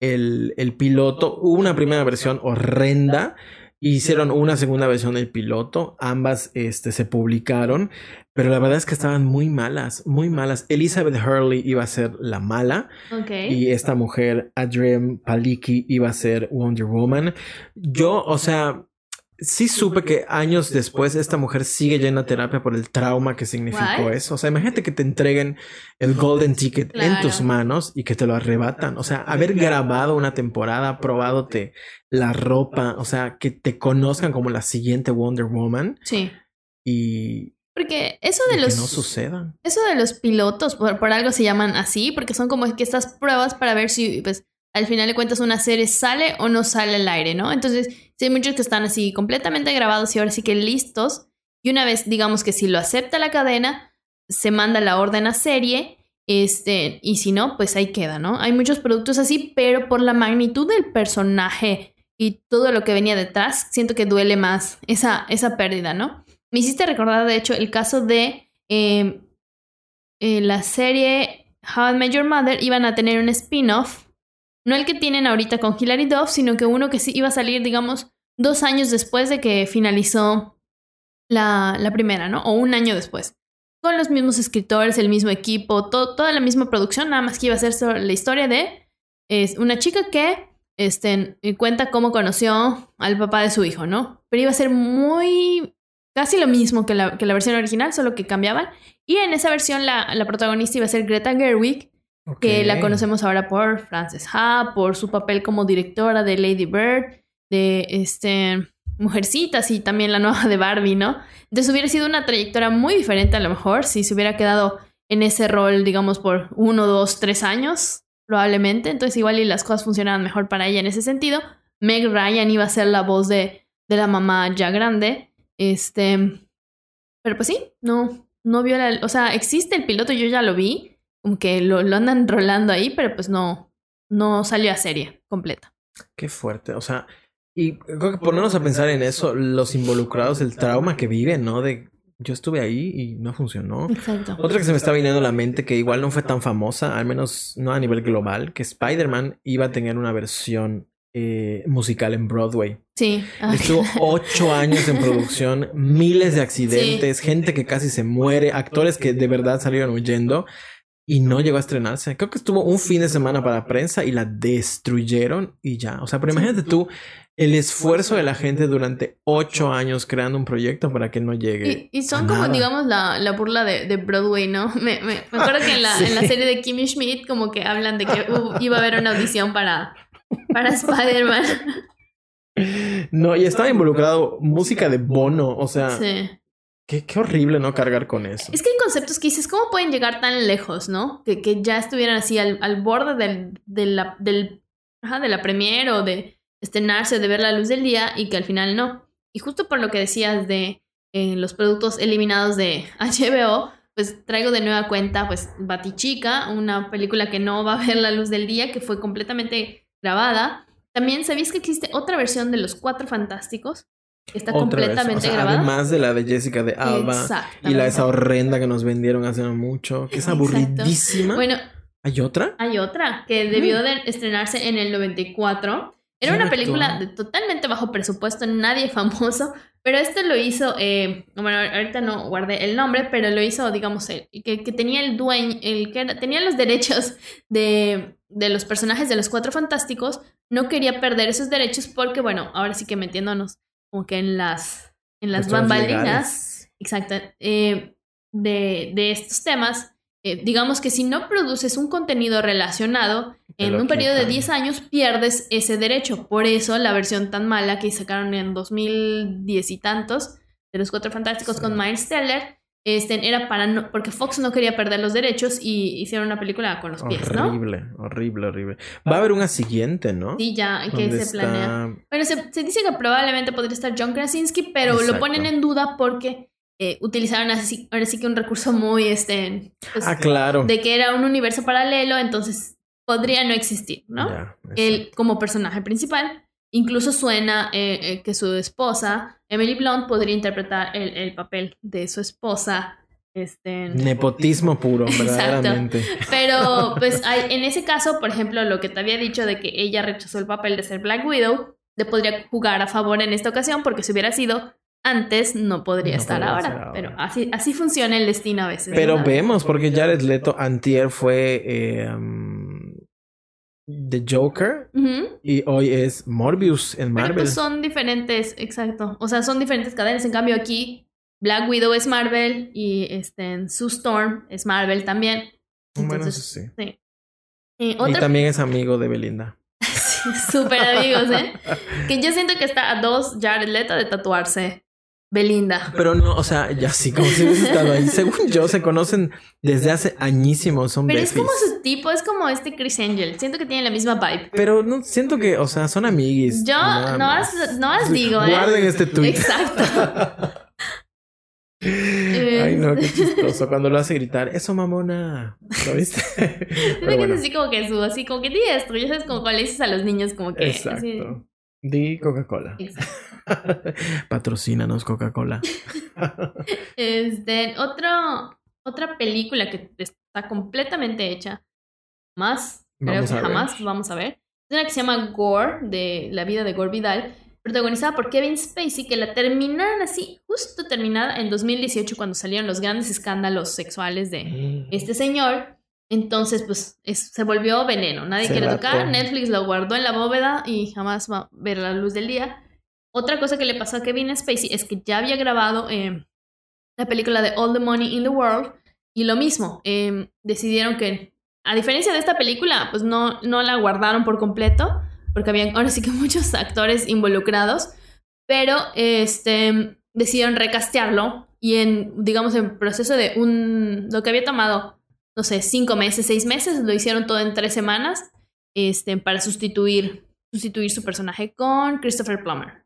el, el piloto, hubo una primera versión horrenda, hicieron una segunda versión del piloto, ambas este, se publicaron, pero la verdad es que estaban muy malas, muy malas. Elizabeth Hurley iba a ser la mala y esta mujer, Adrienne Palicki, iba a ser Wonder Woman. Yo, o sea, sí supe que años después esta mujer sigue llena de terapia por el trauma que significó eso. O sea, imagínate que te entreguen el golden ticket en tus manos y que te lo arrebatan. O sea, haber grabado una temporada, probándote la ropa, o sea, que te conozcan como la siguiente Wonder Woman. Sí. Y porque eso de los. Que no suceda. Eso de los pilotos, por, por, algo se llaman así, porque son como que estas pruebas para ver si, pues, al final de cuentas una serie sale o no sale al aire, ¿no? Entonces, si hay muchos que están así completamente grabados y ahora sí que listos. Y una vez, digamos que si lo acepta la cadena, se manda la orden a serie. Este, y si no, pues ahí queda, ¿no? Hay muchos productos así, pero por la magnitud del personaje y todo lo que venía detrás, siento que duele más esa, esa pérdida, ¿no? Me hiciste recordar, de hecho, el caso de em, eh, la serie How I Met Your Mother. Iban a tener un spin-off no el que tienen ahorita con Hilary Duff, sino que uno que sí iba a salir, digamos, dos años después de que finalizó la, la primera, ¿no? O un año después. Con los mismos escritores, el mismo equipo, toda la misma producción, nada más que iba a ser sobre la historia de es una chica que este, cuenta cómo conoció al papá de su hijo, ¿no? Pero iba a ser muy casi lo mismo que la, que la versión original, solo que cambiaban. Y en esa versión la, la protagonista iba a ser Greta Gerwig, que la conocemos ahora por Frances Ha, por su papel como directora de Lady Bird, de este Mujercitas y también la nueva de Barbie, ¿no? Entonces hubiera sido una trayectoria muy diferente a lo mejor si se hubiera quedado en ese rol, digamos, por uno, dos, tres años, probablemente. Entonces igual y las cosas funcionaban mejor para ella en ese sentido. Meg Ryan iba a ser la voz de, de la mamá ya grande. Este. Pero pues sí, no, no vio la. O sea, existe el piloto, yo ya lo vi como que lo, lo, andan rolando ahí, pero pues no, no salió a serie completa. Qué fuerte, o sea, y creo que ponernos a pensar en eso, los involucrados, el trauma que viven, ¿no? De yo estuve ahí y no funcionó. Exacto. Otra que se me está viniendo a la mente, que igual no fue tan famosa, al menos no a nivel global, que Spider-Man iba a tener una versión eh, musical en Broadway. Sí. Estuvo <laughs> ocho años en producción, miles de accidentes, gente que casi se muere, actores que de verdad salieron huyendo y no llegó a estrenarse. Creo que estuvo un fin de semana para prensa y la destruyeron y ya. O sea, pero imagínate tú el esfuerzo de la gente durante ocho años creando un proyecto para que no llegue. Y, son como, digamos, la, la burla de, de, Broadway, ¿no? <laughs> Me, me, acuerdo que en la, <laughs> en la, serie de Kimmy Schmidt, como que hablan de que iba a haber una audición para, para Spider-Man. <laughs> No, y estaba involucrado música de Bono, o sea. Sí. Qué, horrible no cargar con eso. Es que hay conceptos que dices, ¿cómo pueden llegar tan lejos, no? Que, que ya estuvieran así al, al borde del, de la, del, ajá, de la premier o de estrenarse, de ver la luz del día y que al final no. Y justo por lo que decías de eh, los productos eliminados de <laughs> HBO, pues traigo de nueva cuenta, pues Batichica, una película que no va a ver la luz del día, que fue completamente grabada. También sabéis que existe otra versión de Los Cuatro Fantásticos, Está completamente grabada. Además de la de Jessica de Alba y la esa horrenda que nos vendieron hace mucho, que es aburridísima. Bueno, ¿hay otra? Hay otra que debió mm. de estrenarse en el 94. Era una película de totalmente bajo presupuesto, nadie famoso, pero este lo hizo, eh, bueno, ahorita no guardé el nombre, pero lo hizo, digamos, el, que, que tenía el dueño, el que tenía los derechos de, de los personajes de los Cuatro Fantásticos, no quería perder esos derechos porque, bueno, ahora sí que metiéndonos como que en las, en las bambalinas, exacto, eh, de, de, estos temas, eh, digamos que si no produces un contenido relacionado, en un periodo de 10 años pierdes ese derecho. Por eso la versión tan mala que sacaron en 2010 y tantos de los Cuatro Fantásticos con Miles Teller este, era para no, porque Fox no quería perder los derechos y hicieron una película con los pies, ¿no? Horrible, horrible, horrible. Va a haber una siguiente, ¿no? Sí, ya, que se planea. Bueno, se, dice que probablemente podría estar John Krasinski, pero lo ponen en duda porque eh, utilizaron así, ahora sí que un recurso muy, este, pues, Ah, claro. de que era un universo paralelo, entonces podría no existir, ¿no? Ya, Él como personaje principal. Incluso suena eh, eh, que su esposa, Emily Blunt, podría interpretar el, el papel de su esposa. Este, Nepotismo puro, <laughs> Exacto. verdaderamente. pero pues hay- en ese caso, por ejemplo, lo que te había dicho de que ella rechazó el papel de ser Black Widow, le podría jugar a favor en esta ocasión porque si hubiera sido antes no podría No estar ahora. Pero así, así funciona el destino a veces. Pero ¿no? vemos, porque Jared Leto antier fue eh, um, The Joker y hoy es Morbius en Marvel. son diferentes, exacto. O sea, son diferentes cadenas. En cambio, aquí Black Widow es Marvel y este, Sue Storm es Marvel también. bueno, Entonces, eso sí. sí. Y otra también es amigo de Belinda. <laughs> Súper amigos, ¿eh? <laughs> Que yo siento que está a dos Jared Leto de tatuarse Belinda. Pero no, o sea, ya sí, como si hubiese estado ahí. Según yo, se conocen desde hace añísimos, son Pero es como su tipo, es como este Chris Angel. Siento que tiene la misma vibe. Pero no siento que, o sea, son amiguis. Yo no más. más, no más digo, ¿eh? Guarden este tweet. Exacto. <laughs> Ay, no, qué chistoso. Cuando lo hace gritar, eso mamona. ¿Lo viste? <laughs> Pero que bueno, es así como que su, así como que di esto. Ya sabes, como cuando le dices a los niños, como que. así- exacto. Di Coca-Cola. <laughs> Patrocínanos Coca-Cola. <laughs> Este, otro, otra película que está completamente hecha. Más, creo que ver. jamás vamos a ver. Es una que se llama Gore, de la vida de Gore Vidal, protagonizada por Kevin Spacey, que la terminaron así, justo terminada en 2018, cuando salieron los grandes escándalos sexuales de este señor. Entonces, pues es- se volvió veneno. Nadie Se quiere tocar. Netflix lo guardó en la bóveda y jamás va a ver la luz del día. Otra cosa que le pasó a Kevin Spacey es que ya había grabado eh, la película de All the Money in the World y lo mismo. eh, decidieron que, a diferencia de esta película, pues no, no la guardaron por completo porque habían ahora sí que <laughs> muchos actores involucrados, pero este decidieron recastearlo y en, digamos, en proceso de un, lo que había tomado no sé, cinco meses, seis meses, lo hicieron todo en tres semanas, este, para sustituir, sustituir su personaje con Christopher Plummer.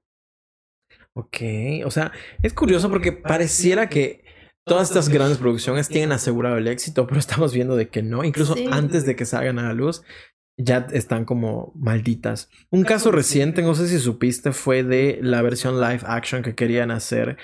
Ok, o sea, es curioso porque pareciera que todas estas grandes producciones tienen asegurado el éxito, pero estamos viendo de que no, incluso Sí. antes de que salgan a la luz, ya están como malditas. Un caso reciente, no sé si supiste, fue de la versión live action que querían hacer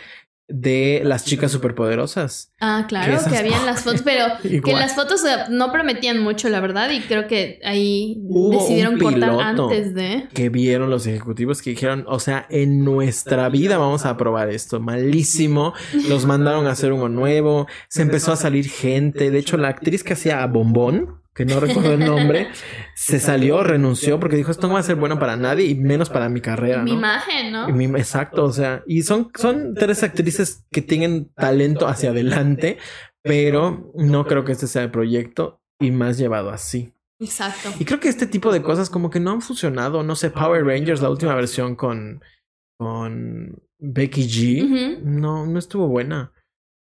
de las chicas superpoderosas. Ah, Que claro, esas- que habían las fotos, pero <laughs> que las fotos no prometían mucho, la verdad, y creo que ahí Hubo decidieron cortar antes de... que vieron los ejecutivos que dijeron, o sea, en nuestra vida vamos a probar esto, malísimo, los mandaron a hacer uno nuevo, se empezó a salir gente, de hecho la actriz que hacía a Bombón, que no recuerdo el nombre, <laughs> se salió, renunció porque dijo, esto no va a ser bueno para nadie y menos para mi carrera, Mi ¿no? imagen, ¿no? Y mi- Exacto, o sea, y son, son tres actrices que tienen talento hacia adelante, pero no creo que este sea el proyecto y más llevado así. Exacto. Y creo que este tipo de cosas como que no han funcionado. No sé, Power Rangers, la última versión con, con Becky G, no, no estuvo buena.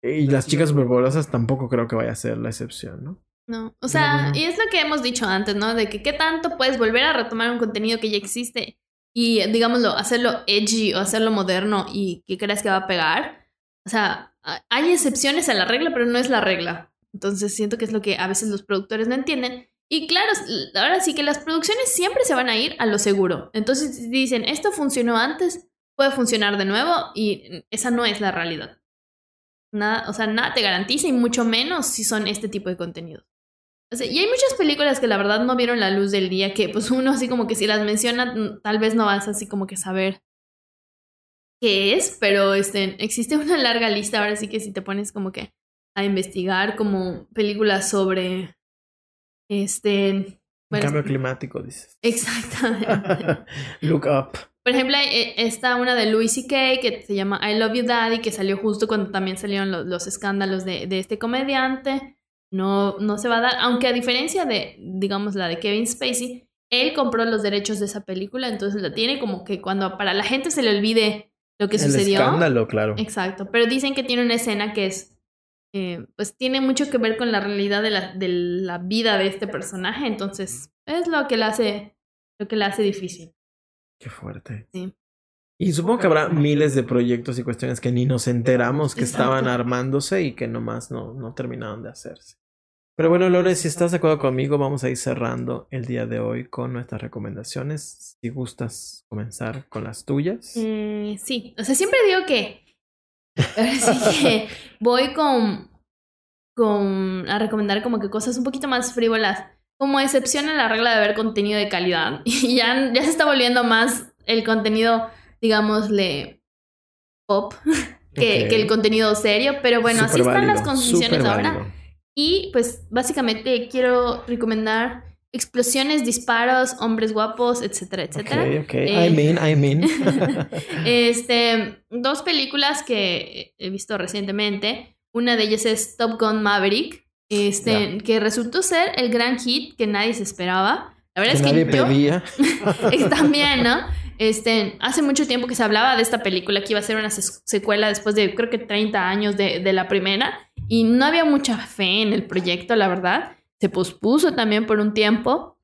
Y las chicas superpoderosas tampoco creo que vaya a ser la excepción, ¿no? No, o sea, bueno. y es lo que hemos dicho antes, ¿no? De que qué tanto puedes volver a retomar un contenido que ya existe y, digámoslo, hacerlo edgy o hacerlo moderno y que creas que va a pegar. O sea, hay excepciones a la regla, pero no es la regla. Entonces siento que es lo que a veces los productores no entienden. Y claro, ahora sí que las producciones siempre se van a ir a lo seguro. Entonces dicen, esto funcionó antes, puede funcionar de nuevo y esa no es la realidad. Nada, o sea, nada te garantiza y mucho menos si son este tipo de contenidos. O sea, y hay muchas películas que la verdad no vieron la luz del día, que pues uno así como que si las menciona, mm, tal vez no vas así como que saber qué es, pero este, existe una <laughs> larga lista, ahora sí que si te pones como que a investigar como películas sobre este... bueno, Cambio climático, dices. Exactamente. <laughs> Look up. Por ejemplo, eh, está una de Louis C.K. que se llama I Love You Daddy, que salió justo cuando también salieron los, los escándalos de, de este comediante. No, no se va a dar, aunque a diferencia de, digamos, la de Kevin Spacey, él compró los derechos de esa película, entonces la tiene como que cuando para la gente se le olvide lo que El sucedió. escándalo, claro. Exacto, pero dicen que tiene una escena que es, eh, pues tiene mucho que ver con la realidad de la, de la vida de este personaje, entonces es lo que le hace, lo que le hace difícil. Qué fuerte. Sí. Y supongo que habrá miles de proyectos y cuestiones que ni nos enteramos que estaban armándose y que nomás no, no terminaron de hacerse. Pero bueno, Lore, si estás de acuerdo conmigo, vamos a ir cerrando el día de hoy con nuestras recomendaciones. Si gustas comenzar con las tuyas. Eh, sí, o sea, siempre digo que. <laughs> Así que voy con. con. a recomendar como que cosas un poquito más frívolas. Como excepción a la regla de ver contenido de calidad. <laughs> Y ya, ya se está volviendo más el contenido, digámosle, pop <laughs> que, que el contenido serio. Pero bueno, así están las condiciones ahora. Y pues básicamente quiero recomendar explosiones, disparos, hombres guapos, etcétera, etcétera. Ok, ok. I mean, I mean. este, dos películas que he visto recientemente. Una de ellas es Top Gun Maverick, este, que resultó ser el gran hit que nadie se esperaba. La verdad que es que nadie pedía. <laughs> también, ¿no? <laughs> Este, hace mucho tiempo que se hablaba de esta película que iba a ser una secuela después de creo que 30 años de, de la primera y no había mucha fe en el proyecto, la verdad. Se pospuso también por un tiempo,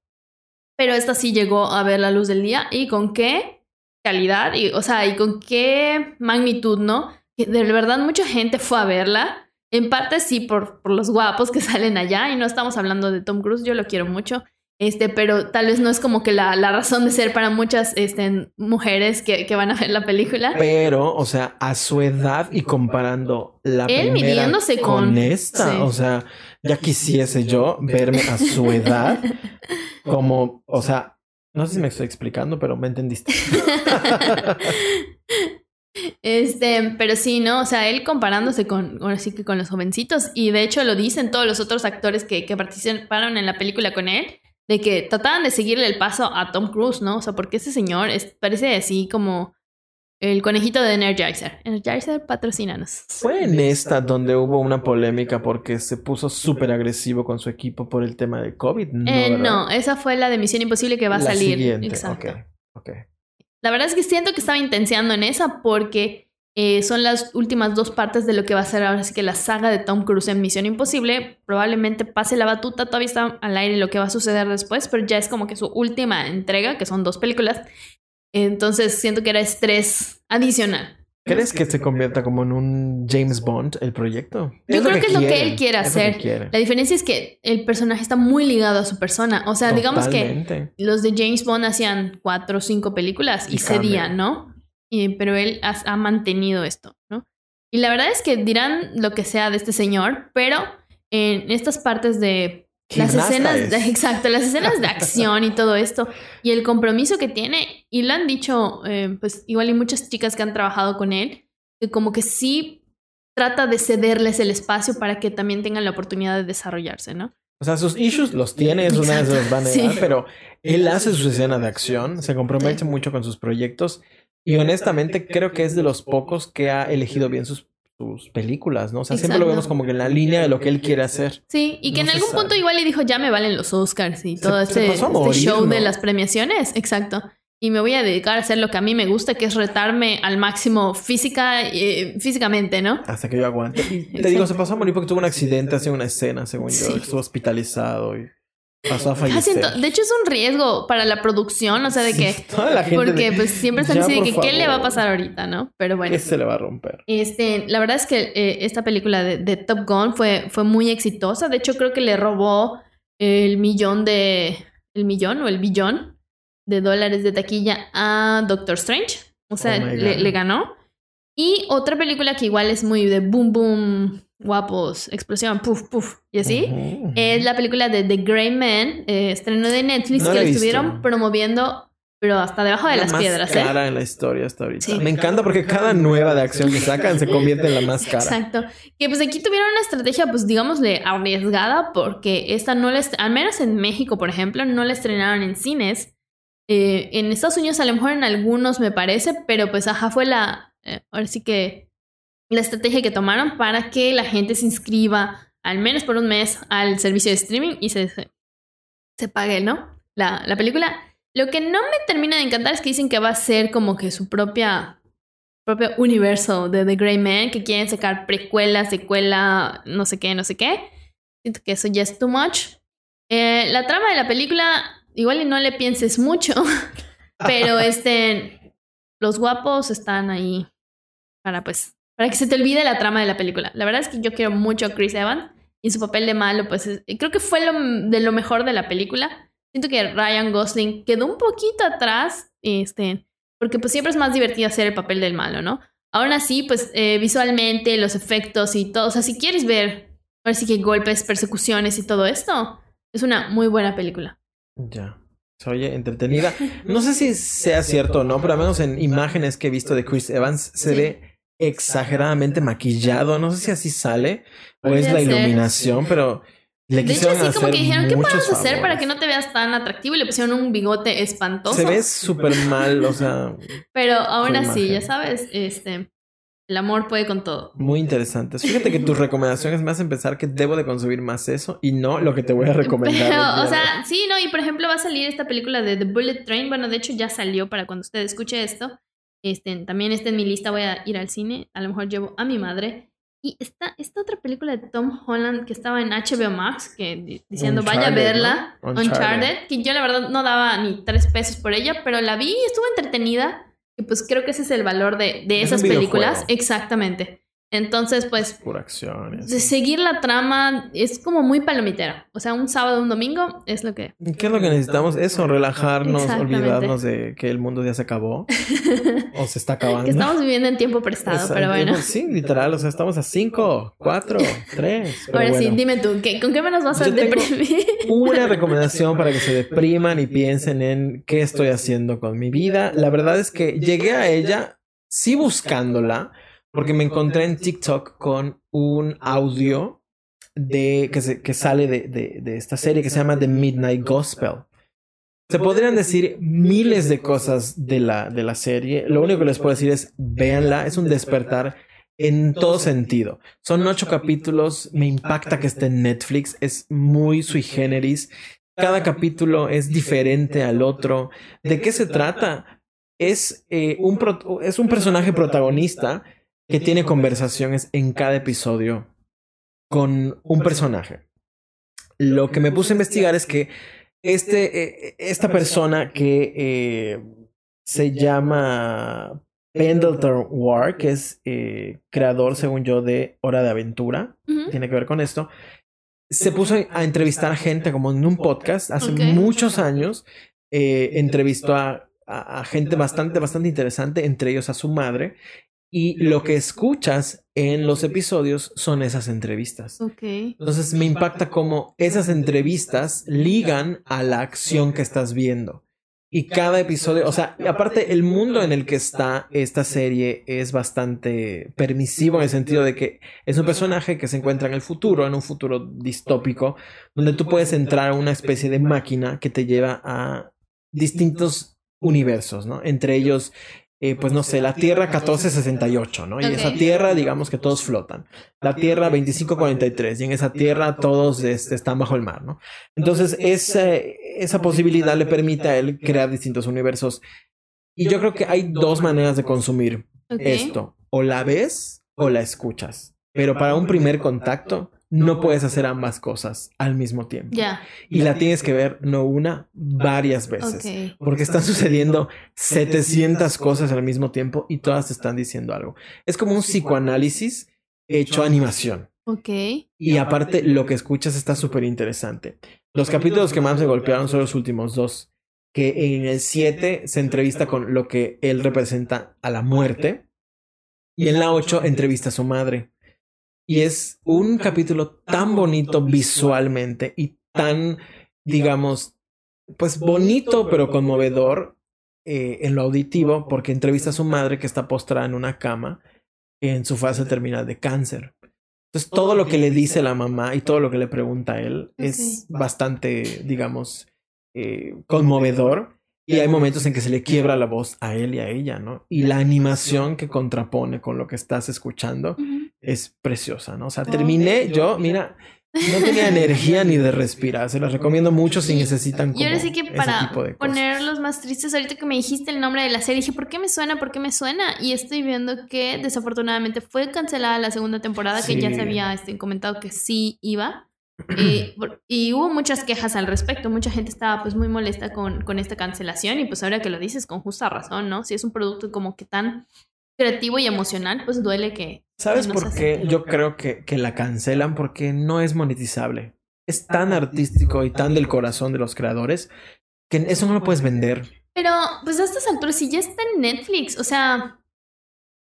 pero esta sí llegó a ver la luz del día y con qué calidad, y, o sea, y con qué magnitud, ¿no? De verdad mucha gente fue a verla. En parte sí por, por los guapos que <laughs> salen allá y no estamos hablando de Tom Cruise, yo lo quiero mucho. Este, pero tal vez no es como que la, la razón de ser para muchas este, mujeres que, que, van a ver la película. Pero, o sea, a su edad y comparando la Él primera midiéndose con, con esta, sí. o sea, ya quisiese yo verme a su edad <laughs> como, o sea, no sé si me estoy explicando, pero me entendiste. <laughs> Este, pero sí, ¿no? O sea, él comparándose con, ahora sí que con los jovencitos, y de hecho lo dicen todos los otros actores que, que participaron en la película con él, de que trataban de seguirle el paso a Tom Cruise, ¿no? O sea, porque ese señor es, parece así como el conejito de Energizer. Energizer, patrocínanos. Fue en esta donde hubo una polémica porque se puso súper agresivo con su equipo por el tema de COVID. No, eh, no, esa fue la de Misión Imposible que va a la salir. Siguiente. Exacto. Okay, okay. La verdad es que siento que estaba intenciando en esa porque eh, son las últimas dos partes de lo que va a ser ahora sí que la saga de Tom Cruise en Misión Imposible. Probablemente pase la batuta, todavía está al aire lo que va a suceder después, pero ya es como que su última entrega, que son dos películas. Entonces siento que era estrés adicional. ¿Crees que se convierta como en un James Bond el proyecto? Yo Es creo que es lo que él quiere es lo que hacer. quieren. La diferencia es que el personaje está muy ligado a su persona. O sea, digamos que los de James Bond hacían cuatro o cinco películas y, Y cedían. ¿no? Y- pero él ha, ha mantenido esto, ¿no? Y la verdad es que dirán lo que sea de este señor, pero en estas partes de las escenas, es. de, <laughs> exacto, las escenas de acción y todo esto, y el compromiso que tiene, y lo han dicho, eh, pues igual hay muchas chicas que han trabajado con él, que como que sí trata de cederles el espacio para que también tengan la oportunidad de desarrollarse, ¿no? O sea, sus issues los tiene, eso nadie se los va a negar, Sí. pero él hace sus escenas de acción, se compromete mucho con sus proyectos y honestamente creo que es de los pocos que ha elegido bien sus, sus películas, ¿no? O sea, siempre lo vemos como que en la línea de lo que él quiere hacer. Sí, y que No en algún sabe. punto igual le dijo, ya me valen los Oscars y todo se este, este show de las premiaciones. Exacto. Y me voy a dedicar a hacer lo que a mí me gusta, que es retarme al máximo física, eh, físicamente, ¿no? Hasta que yo aguante. Y <laughs> te digo, se pasó a morir porque tuvo un accidente hace una escena, según yo. Sí. Estuvo hospitalizado y pasó a fallecer. de hecho, es un riesgo para la producción, o sea, de Sí, que... <laughs> toda la gente Porque de- pues siempre están así de que qué le va a pasar ahorita, ¿no? Pero bueno. ¿Qué se le va a romper? Este, la verdad es que eh, esta película de, de Top Gun fue, fue muy exitosa. De hecho, creo que le robó el millón de. el millón o el billón de dólares de taquilla a Doctor Strange. O sea, Oh le, le ganó. Y otra película que igual es muy de boom, boom, guapos, explosión, puff, puff, y así. Ujú, ujú. Es la película de The Grey Man, eh, estreno de Netflix, No que la estuvieron promoviendo, pero hasta debajo de la las más piedras, ¿eh? cara en la historia hasta ahorita. Sí. Me encanta porque cada nueva de acción que sacan se convierte en la más cara. Exacto. Que pues aquí tuvieron una estrategia, pues digámosle, arriesgada, porque esta no la, al menos en México, por ejemplo, no la estrenaron en cines. Eh, en Estados Unidos a lo mejor en algunos me parece, pero pues ajá, fue la, eh, ahora sí que la estrategia que tomaron para que la gente se inscriba al menos por un mes al servicio de streaming y se, se, pague, ¿no? La, la película. Lo que no me termina de encantar es que dicen que va a ser como que su propia propio universo de The Grey Man, que quieren sacar precuela, secuela, no sé qué, no sé qué. Siento que eso ya es too much. Eh, la trama de la película, igual y no le pienses mucho, <laughs> pero este, los guapos están ahí para pues para que se te olvide la trama de la película. La verdad es que yo quiero mucho a Chris Evans y su papel de malo, pues creo que fue lo, de lo mejor de la película. Siento que Ryan Gosling quedó un poquito atrás, este, porque pues siempre es más divertido hacer el papel del malo, ¿no? Aún así, pues eh, visualmente, los efectos y todo, o sea, si quieres ver, ahora sí que golpes, persecuciones y todo esto, es una muy buena película. Ya. Oye, entretenida. No sé si sea cierto o no, pero al menos en imágenes que he visto de Chris Evans se ve exageradamente maquillado. No sé si así sale o es la iluminación, pero le de hecho, así como que dijeron, ¿qué puedes hacer para que no te veas tan atractivo? Y le pusieron un bigote espantoso. Se ve súper mal, o sea. Pero aún así, ya sabes, este. El amor puede con todo. Muy interesante. Fíjate que tus recomendaciones me hacen pensar que debo de consumir más eso y no lo que te voy a recomendar. Pero, o sea, sí, no, y por ejemplo va a salir esta película de The Bullet Train. Bueno, de hecho ya salió para cuando usted escuche esto. Este, también está en mi lista, voy a ir al cine. A lo mejor llevo a mi madre. Y esta, esta otra película de Tom Holland que estaba en HBO Max, que diciendo vaya a verla, Uncharted, que yo la verdad no daba ni tres pesos por ella, pero la vi y estuvo entretenida. Y pues creo que ese es el valor de, de esas películas. Exactamente. Entonces, pues. Por acciones. De seguir la trama es como muy palomitera. O sea, un sábado, un domingo es lo que. ¿Qué es lo que necesitamos? Eso, relajarnos, olvidarnos de que el mundo ya se acabó. <laughs> o se está acabando. Que estamos viviendo en tiempo prestado, pero bueno. Sí, literal. O sea, estamos a cinco, cuatro, <laughs> tres. Ahora sí, dime tú, ¿con qué menos vas a deprimir? una <laughs> recomendación para que se depriman y piensen en qué estoy haciendo con mi vida. La verdad es que llegué a ella sí buscándola porque me encontré en TikTok con un audio de, que, se, que sale de, de, de esta serie que se llama The Midnight Gospel. Se podrían decir miles de cosas de la, de la serie. Lo único que les puedo decir es véanla. Es un despertar en todo sentido. Son ocho capítulos. Me impacta que esté en Netflix. Es muy sui generis. Cada capítulo es diferente al otro. ¿De qué se trata? Es, eh, un, es un personaje protagonista que tiene conversaciones en cada episodio con un personaje. Lo que me puse a investigar es que este, eh, esta persona que eh, se llama Pendleton Ward, que es eh, creador, según yo, de Hora de Aventura, tiene que ver con esto, se puso a entrevistar a gente como en un podcast hace muchos años. entrevistó a, a, gente bastante, bastante interesante, entre ellos a su madre, y lo que escuchas en los episodios son esas entrevistas. Entonces me impacta cómo esas entrevistas ligan a la acción que estás viendo. Y cada episodio, o sea, aparte el mundo en el que está esta serie es bastante permisivo en el sentido de que es un personaje que se encuentra en el futuro, en un futuro distópico, donde tú puedes entrar a una especie de máquina que te lleva a distintos universos, ¿no? Entre ellos eh, pues no sé, la Tierra 1468, ¿no? Y esa Tierra, digamos que todos flotan. La Tierra 2543, y en esa Tierra todos este, están bajo el mar, ¿no? Entonces, esa, esa posibilidad le permite a él crear distintos universos. Y yo creo que hay dos maneras de consumir esto. O la ves o la escuchas. Pero para un primer contacto, no puedes hacer ambas cosas al mismo tiempo. Y la tienes que ver no una, varias veces. Porque están sucediendo 700 cosas al mismo tiempo y todas te están diciendo algo. Es como un psicoanálisis hecho animación. Ok. Y aparte, lo que escuchas está súper interesante. Los capítulos que más me golpearon son los últimos dos. Que en el 7 se entrevista con lo que él representa a la muerte. Y en la 8 entrevista a su madre. Y es un capítulo tan bonito visualmente y tan, digamos, pues bonito pero conmovedor eh, en lo auditivo porque entrevista a su madre que está postrada en una cama en su fase terminal de cáncer. Entonces todo lo que le dice la mamá y todo lo que le pregunta a él es bastante, digamos, eh, conmovedor. Y hay momentos en que se le quiebra la voz a él y a ella, ¿no? Y la animación que contrapone con lo que estás escuchando es preciosa, ¿no? O sea, terminé yo, mira, no tenía <laughs> energía ni de respirar. Se los recomiendo mucho si necesitan. Como y ahora sí que para ponerlos más tristes, ahorita que me dijiste el nombre de la serie, dije, ¿por qué me suena? ¿Por qué me suena? Y estoy viendo que desafortunadamente fue cancelada la segunda temporada, que ya se había este, comentado que sí iba. Y, y, hubo muchas quejas al respecto, mucha gente estaba pues muy molesta con, con esta cancelación y pues ahora que lo dices con justa razón, ¿no? Si es un producto como que tan creativo y emocional, pues duele que... ¿Sabes por qué? Yo creo que, que la cancelan porque no es monetizable. Es tan artístico y tan del corazón de los creadores que eso no lo puedes vender. Pero, pues a estas alturas, si ya está en Netflix, o sea,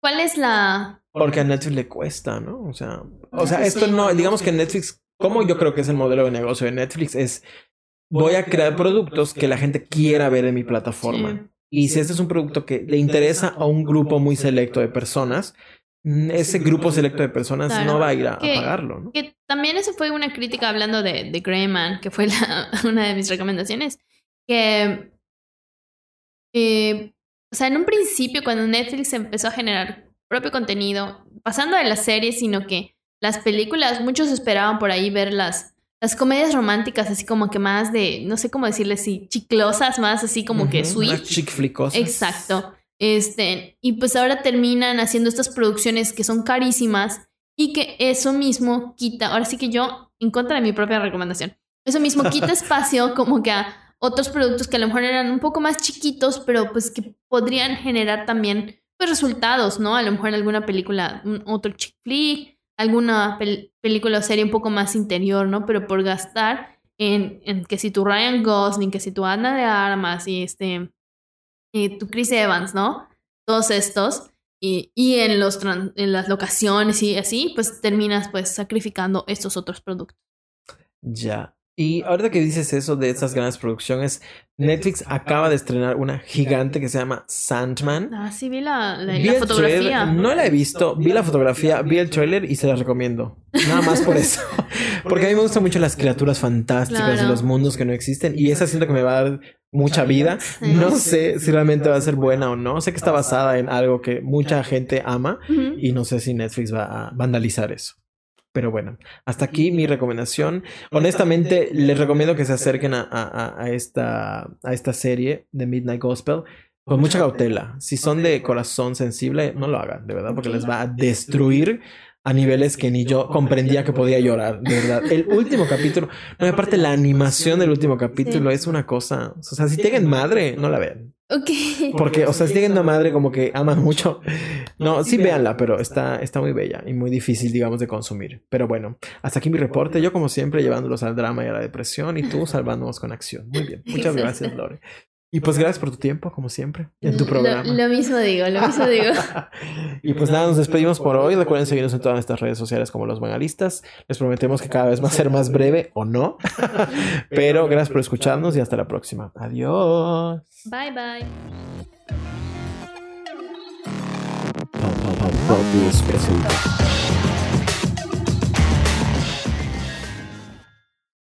¿cuál es la...? Porque a Netflix le cuesta, ¿no? O sea, o sea, esto no, digamos que Netflix, como yo creo que es el modelo de negocio de Netflix, es voy a crear productos que la gente quiera ver en mi plataforma. Y si este es un producto que le interesa a un grupo muy selecto de personas, ese grupo selecto de personas no va a ir a, pagarlo. ¿no? Que también eso fue una crítica hablando de, de Greyman, que fue <laughs> una de mis recomendaciones, que, eh, o sea, en un principio cuando Netflix empezó a generar propio contenido, pasando de las series, sino que las películas, muchos esperaban por ahí ver las las comedias románticas así como que más de, no sé cómo decirle así, chiclosas, más así como que sweet. flicosas. Exacto. Este, y pues ahora terminan haciendo estas producciones que son carísimas y que eso mismo quita, ahora sí que yo, en contra de mi propia recomendación, eso mismo <laughs> quita espacio como que a otros productos que a lo mejor eran un poco más chiquitos, pero pues que podrían generar también pues, resultados, ¿no? A lo mejor alguna película, otro chick flick, alguna película o serie un poco más interior, ¿no? Pero por gastar en, en, que si tu Ryan Gosling, que si tu Ana de Armas y este y tu Chris Evans, ¿no? Todos estos y, y en los en las locaciones y así, pues terminas pues sacrificando estos otros productos. Ya. Y ahorita que dices eso de esas grandes producciones, Netflix acaba de estrenar una gigante que se llama Sandman. Ah, sí, vi la, fotografía. no la he visto, vi la fotografía, vi el trailer y se la recomiendo. Nada más por eso. <laughs> <laughs> Porque a mí me gustan mucho las criaturas fantásticas y los mundos que no existen. Y esa siento que me va a dar mucha vida. No sé si realmente va a ser buena o no. Sé que está basada en algo que mucha gente ama y no sé si Netflix va a vandalizar eso. Pero bueno, hasta aquí mi recomendación. Honestamente, les recomiendo que se acerquen a, esta, a esta serie de Midnight Gospel con mucha cautela. Si son de corazón sensible, no lo hagan, de verdad, porque les va a destruir a niveles que ni yo comprendía que podía llorar, de verdad. El último <laughs> capítulo, no, aparte la animación del último capítulo es una cosa, o sea, si tienen madre, no la vean. Ok. Porque, o sea, tienen una madre como que aman mucho, <laughs> no, sí véanla, pero está, está muy bella y muy difícil, digamos, de consumir. Pero bueno, hasta aquí mi reporte, yo como siempre llevándolos al drama y a la depresión y tú salvándonos con acción. Muy bien, <laughs> muchas gracias, Lore. Y pues gracias por tu tiempo, como siempre, en tu programa. Lo, mismo digo, lo mismo digo. y pues nada, nos despedimos por hoy. Recuerden seguirnos en todas nuestras redes sociales como Los Banalistas. Les prometemos que cada vez va a ser más breve o no. Pero gracias por escucharnos y hasta la próxima. Adiós. Bye bye. Pop,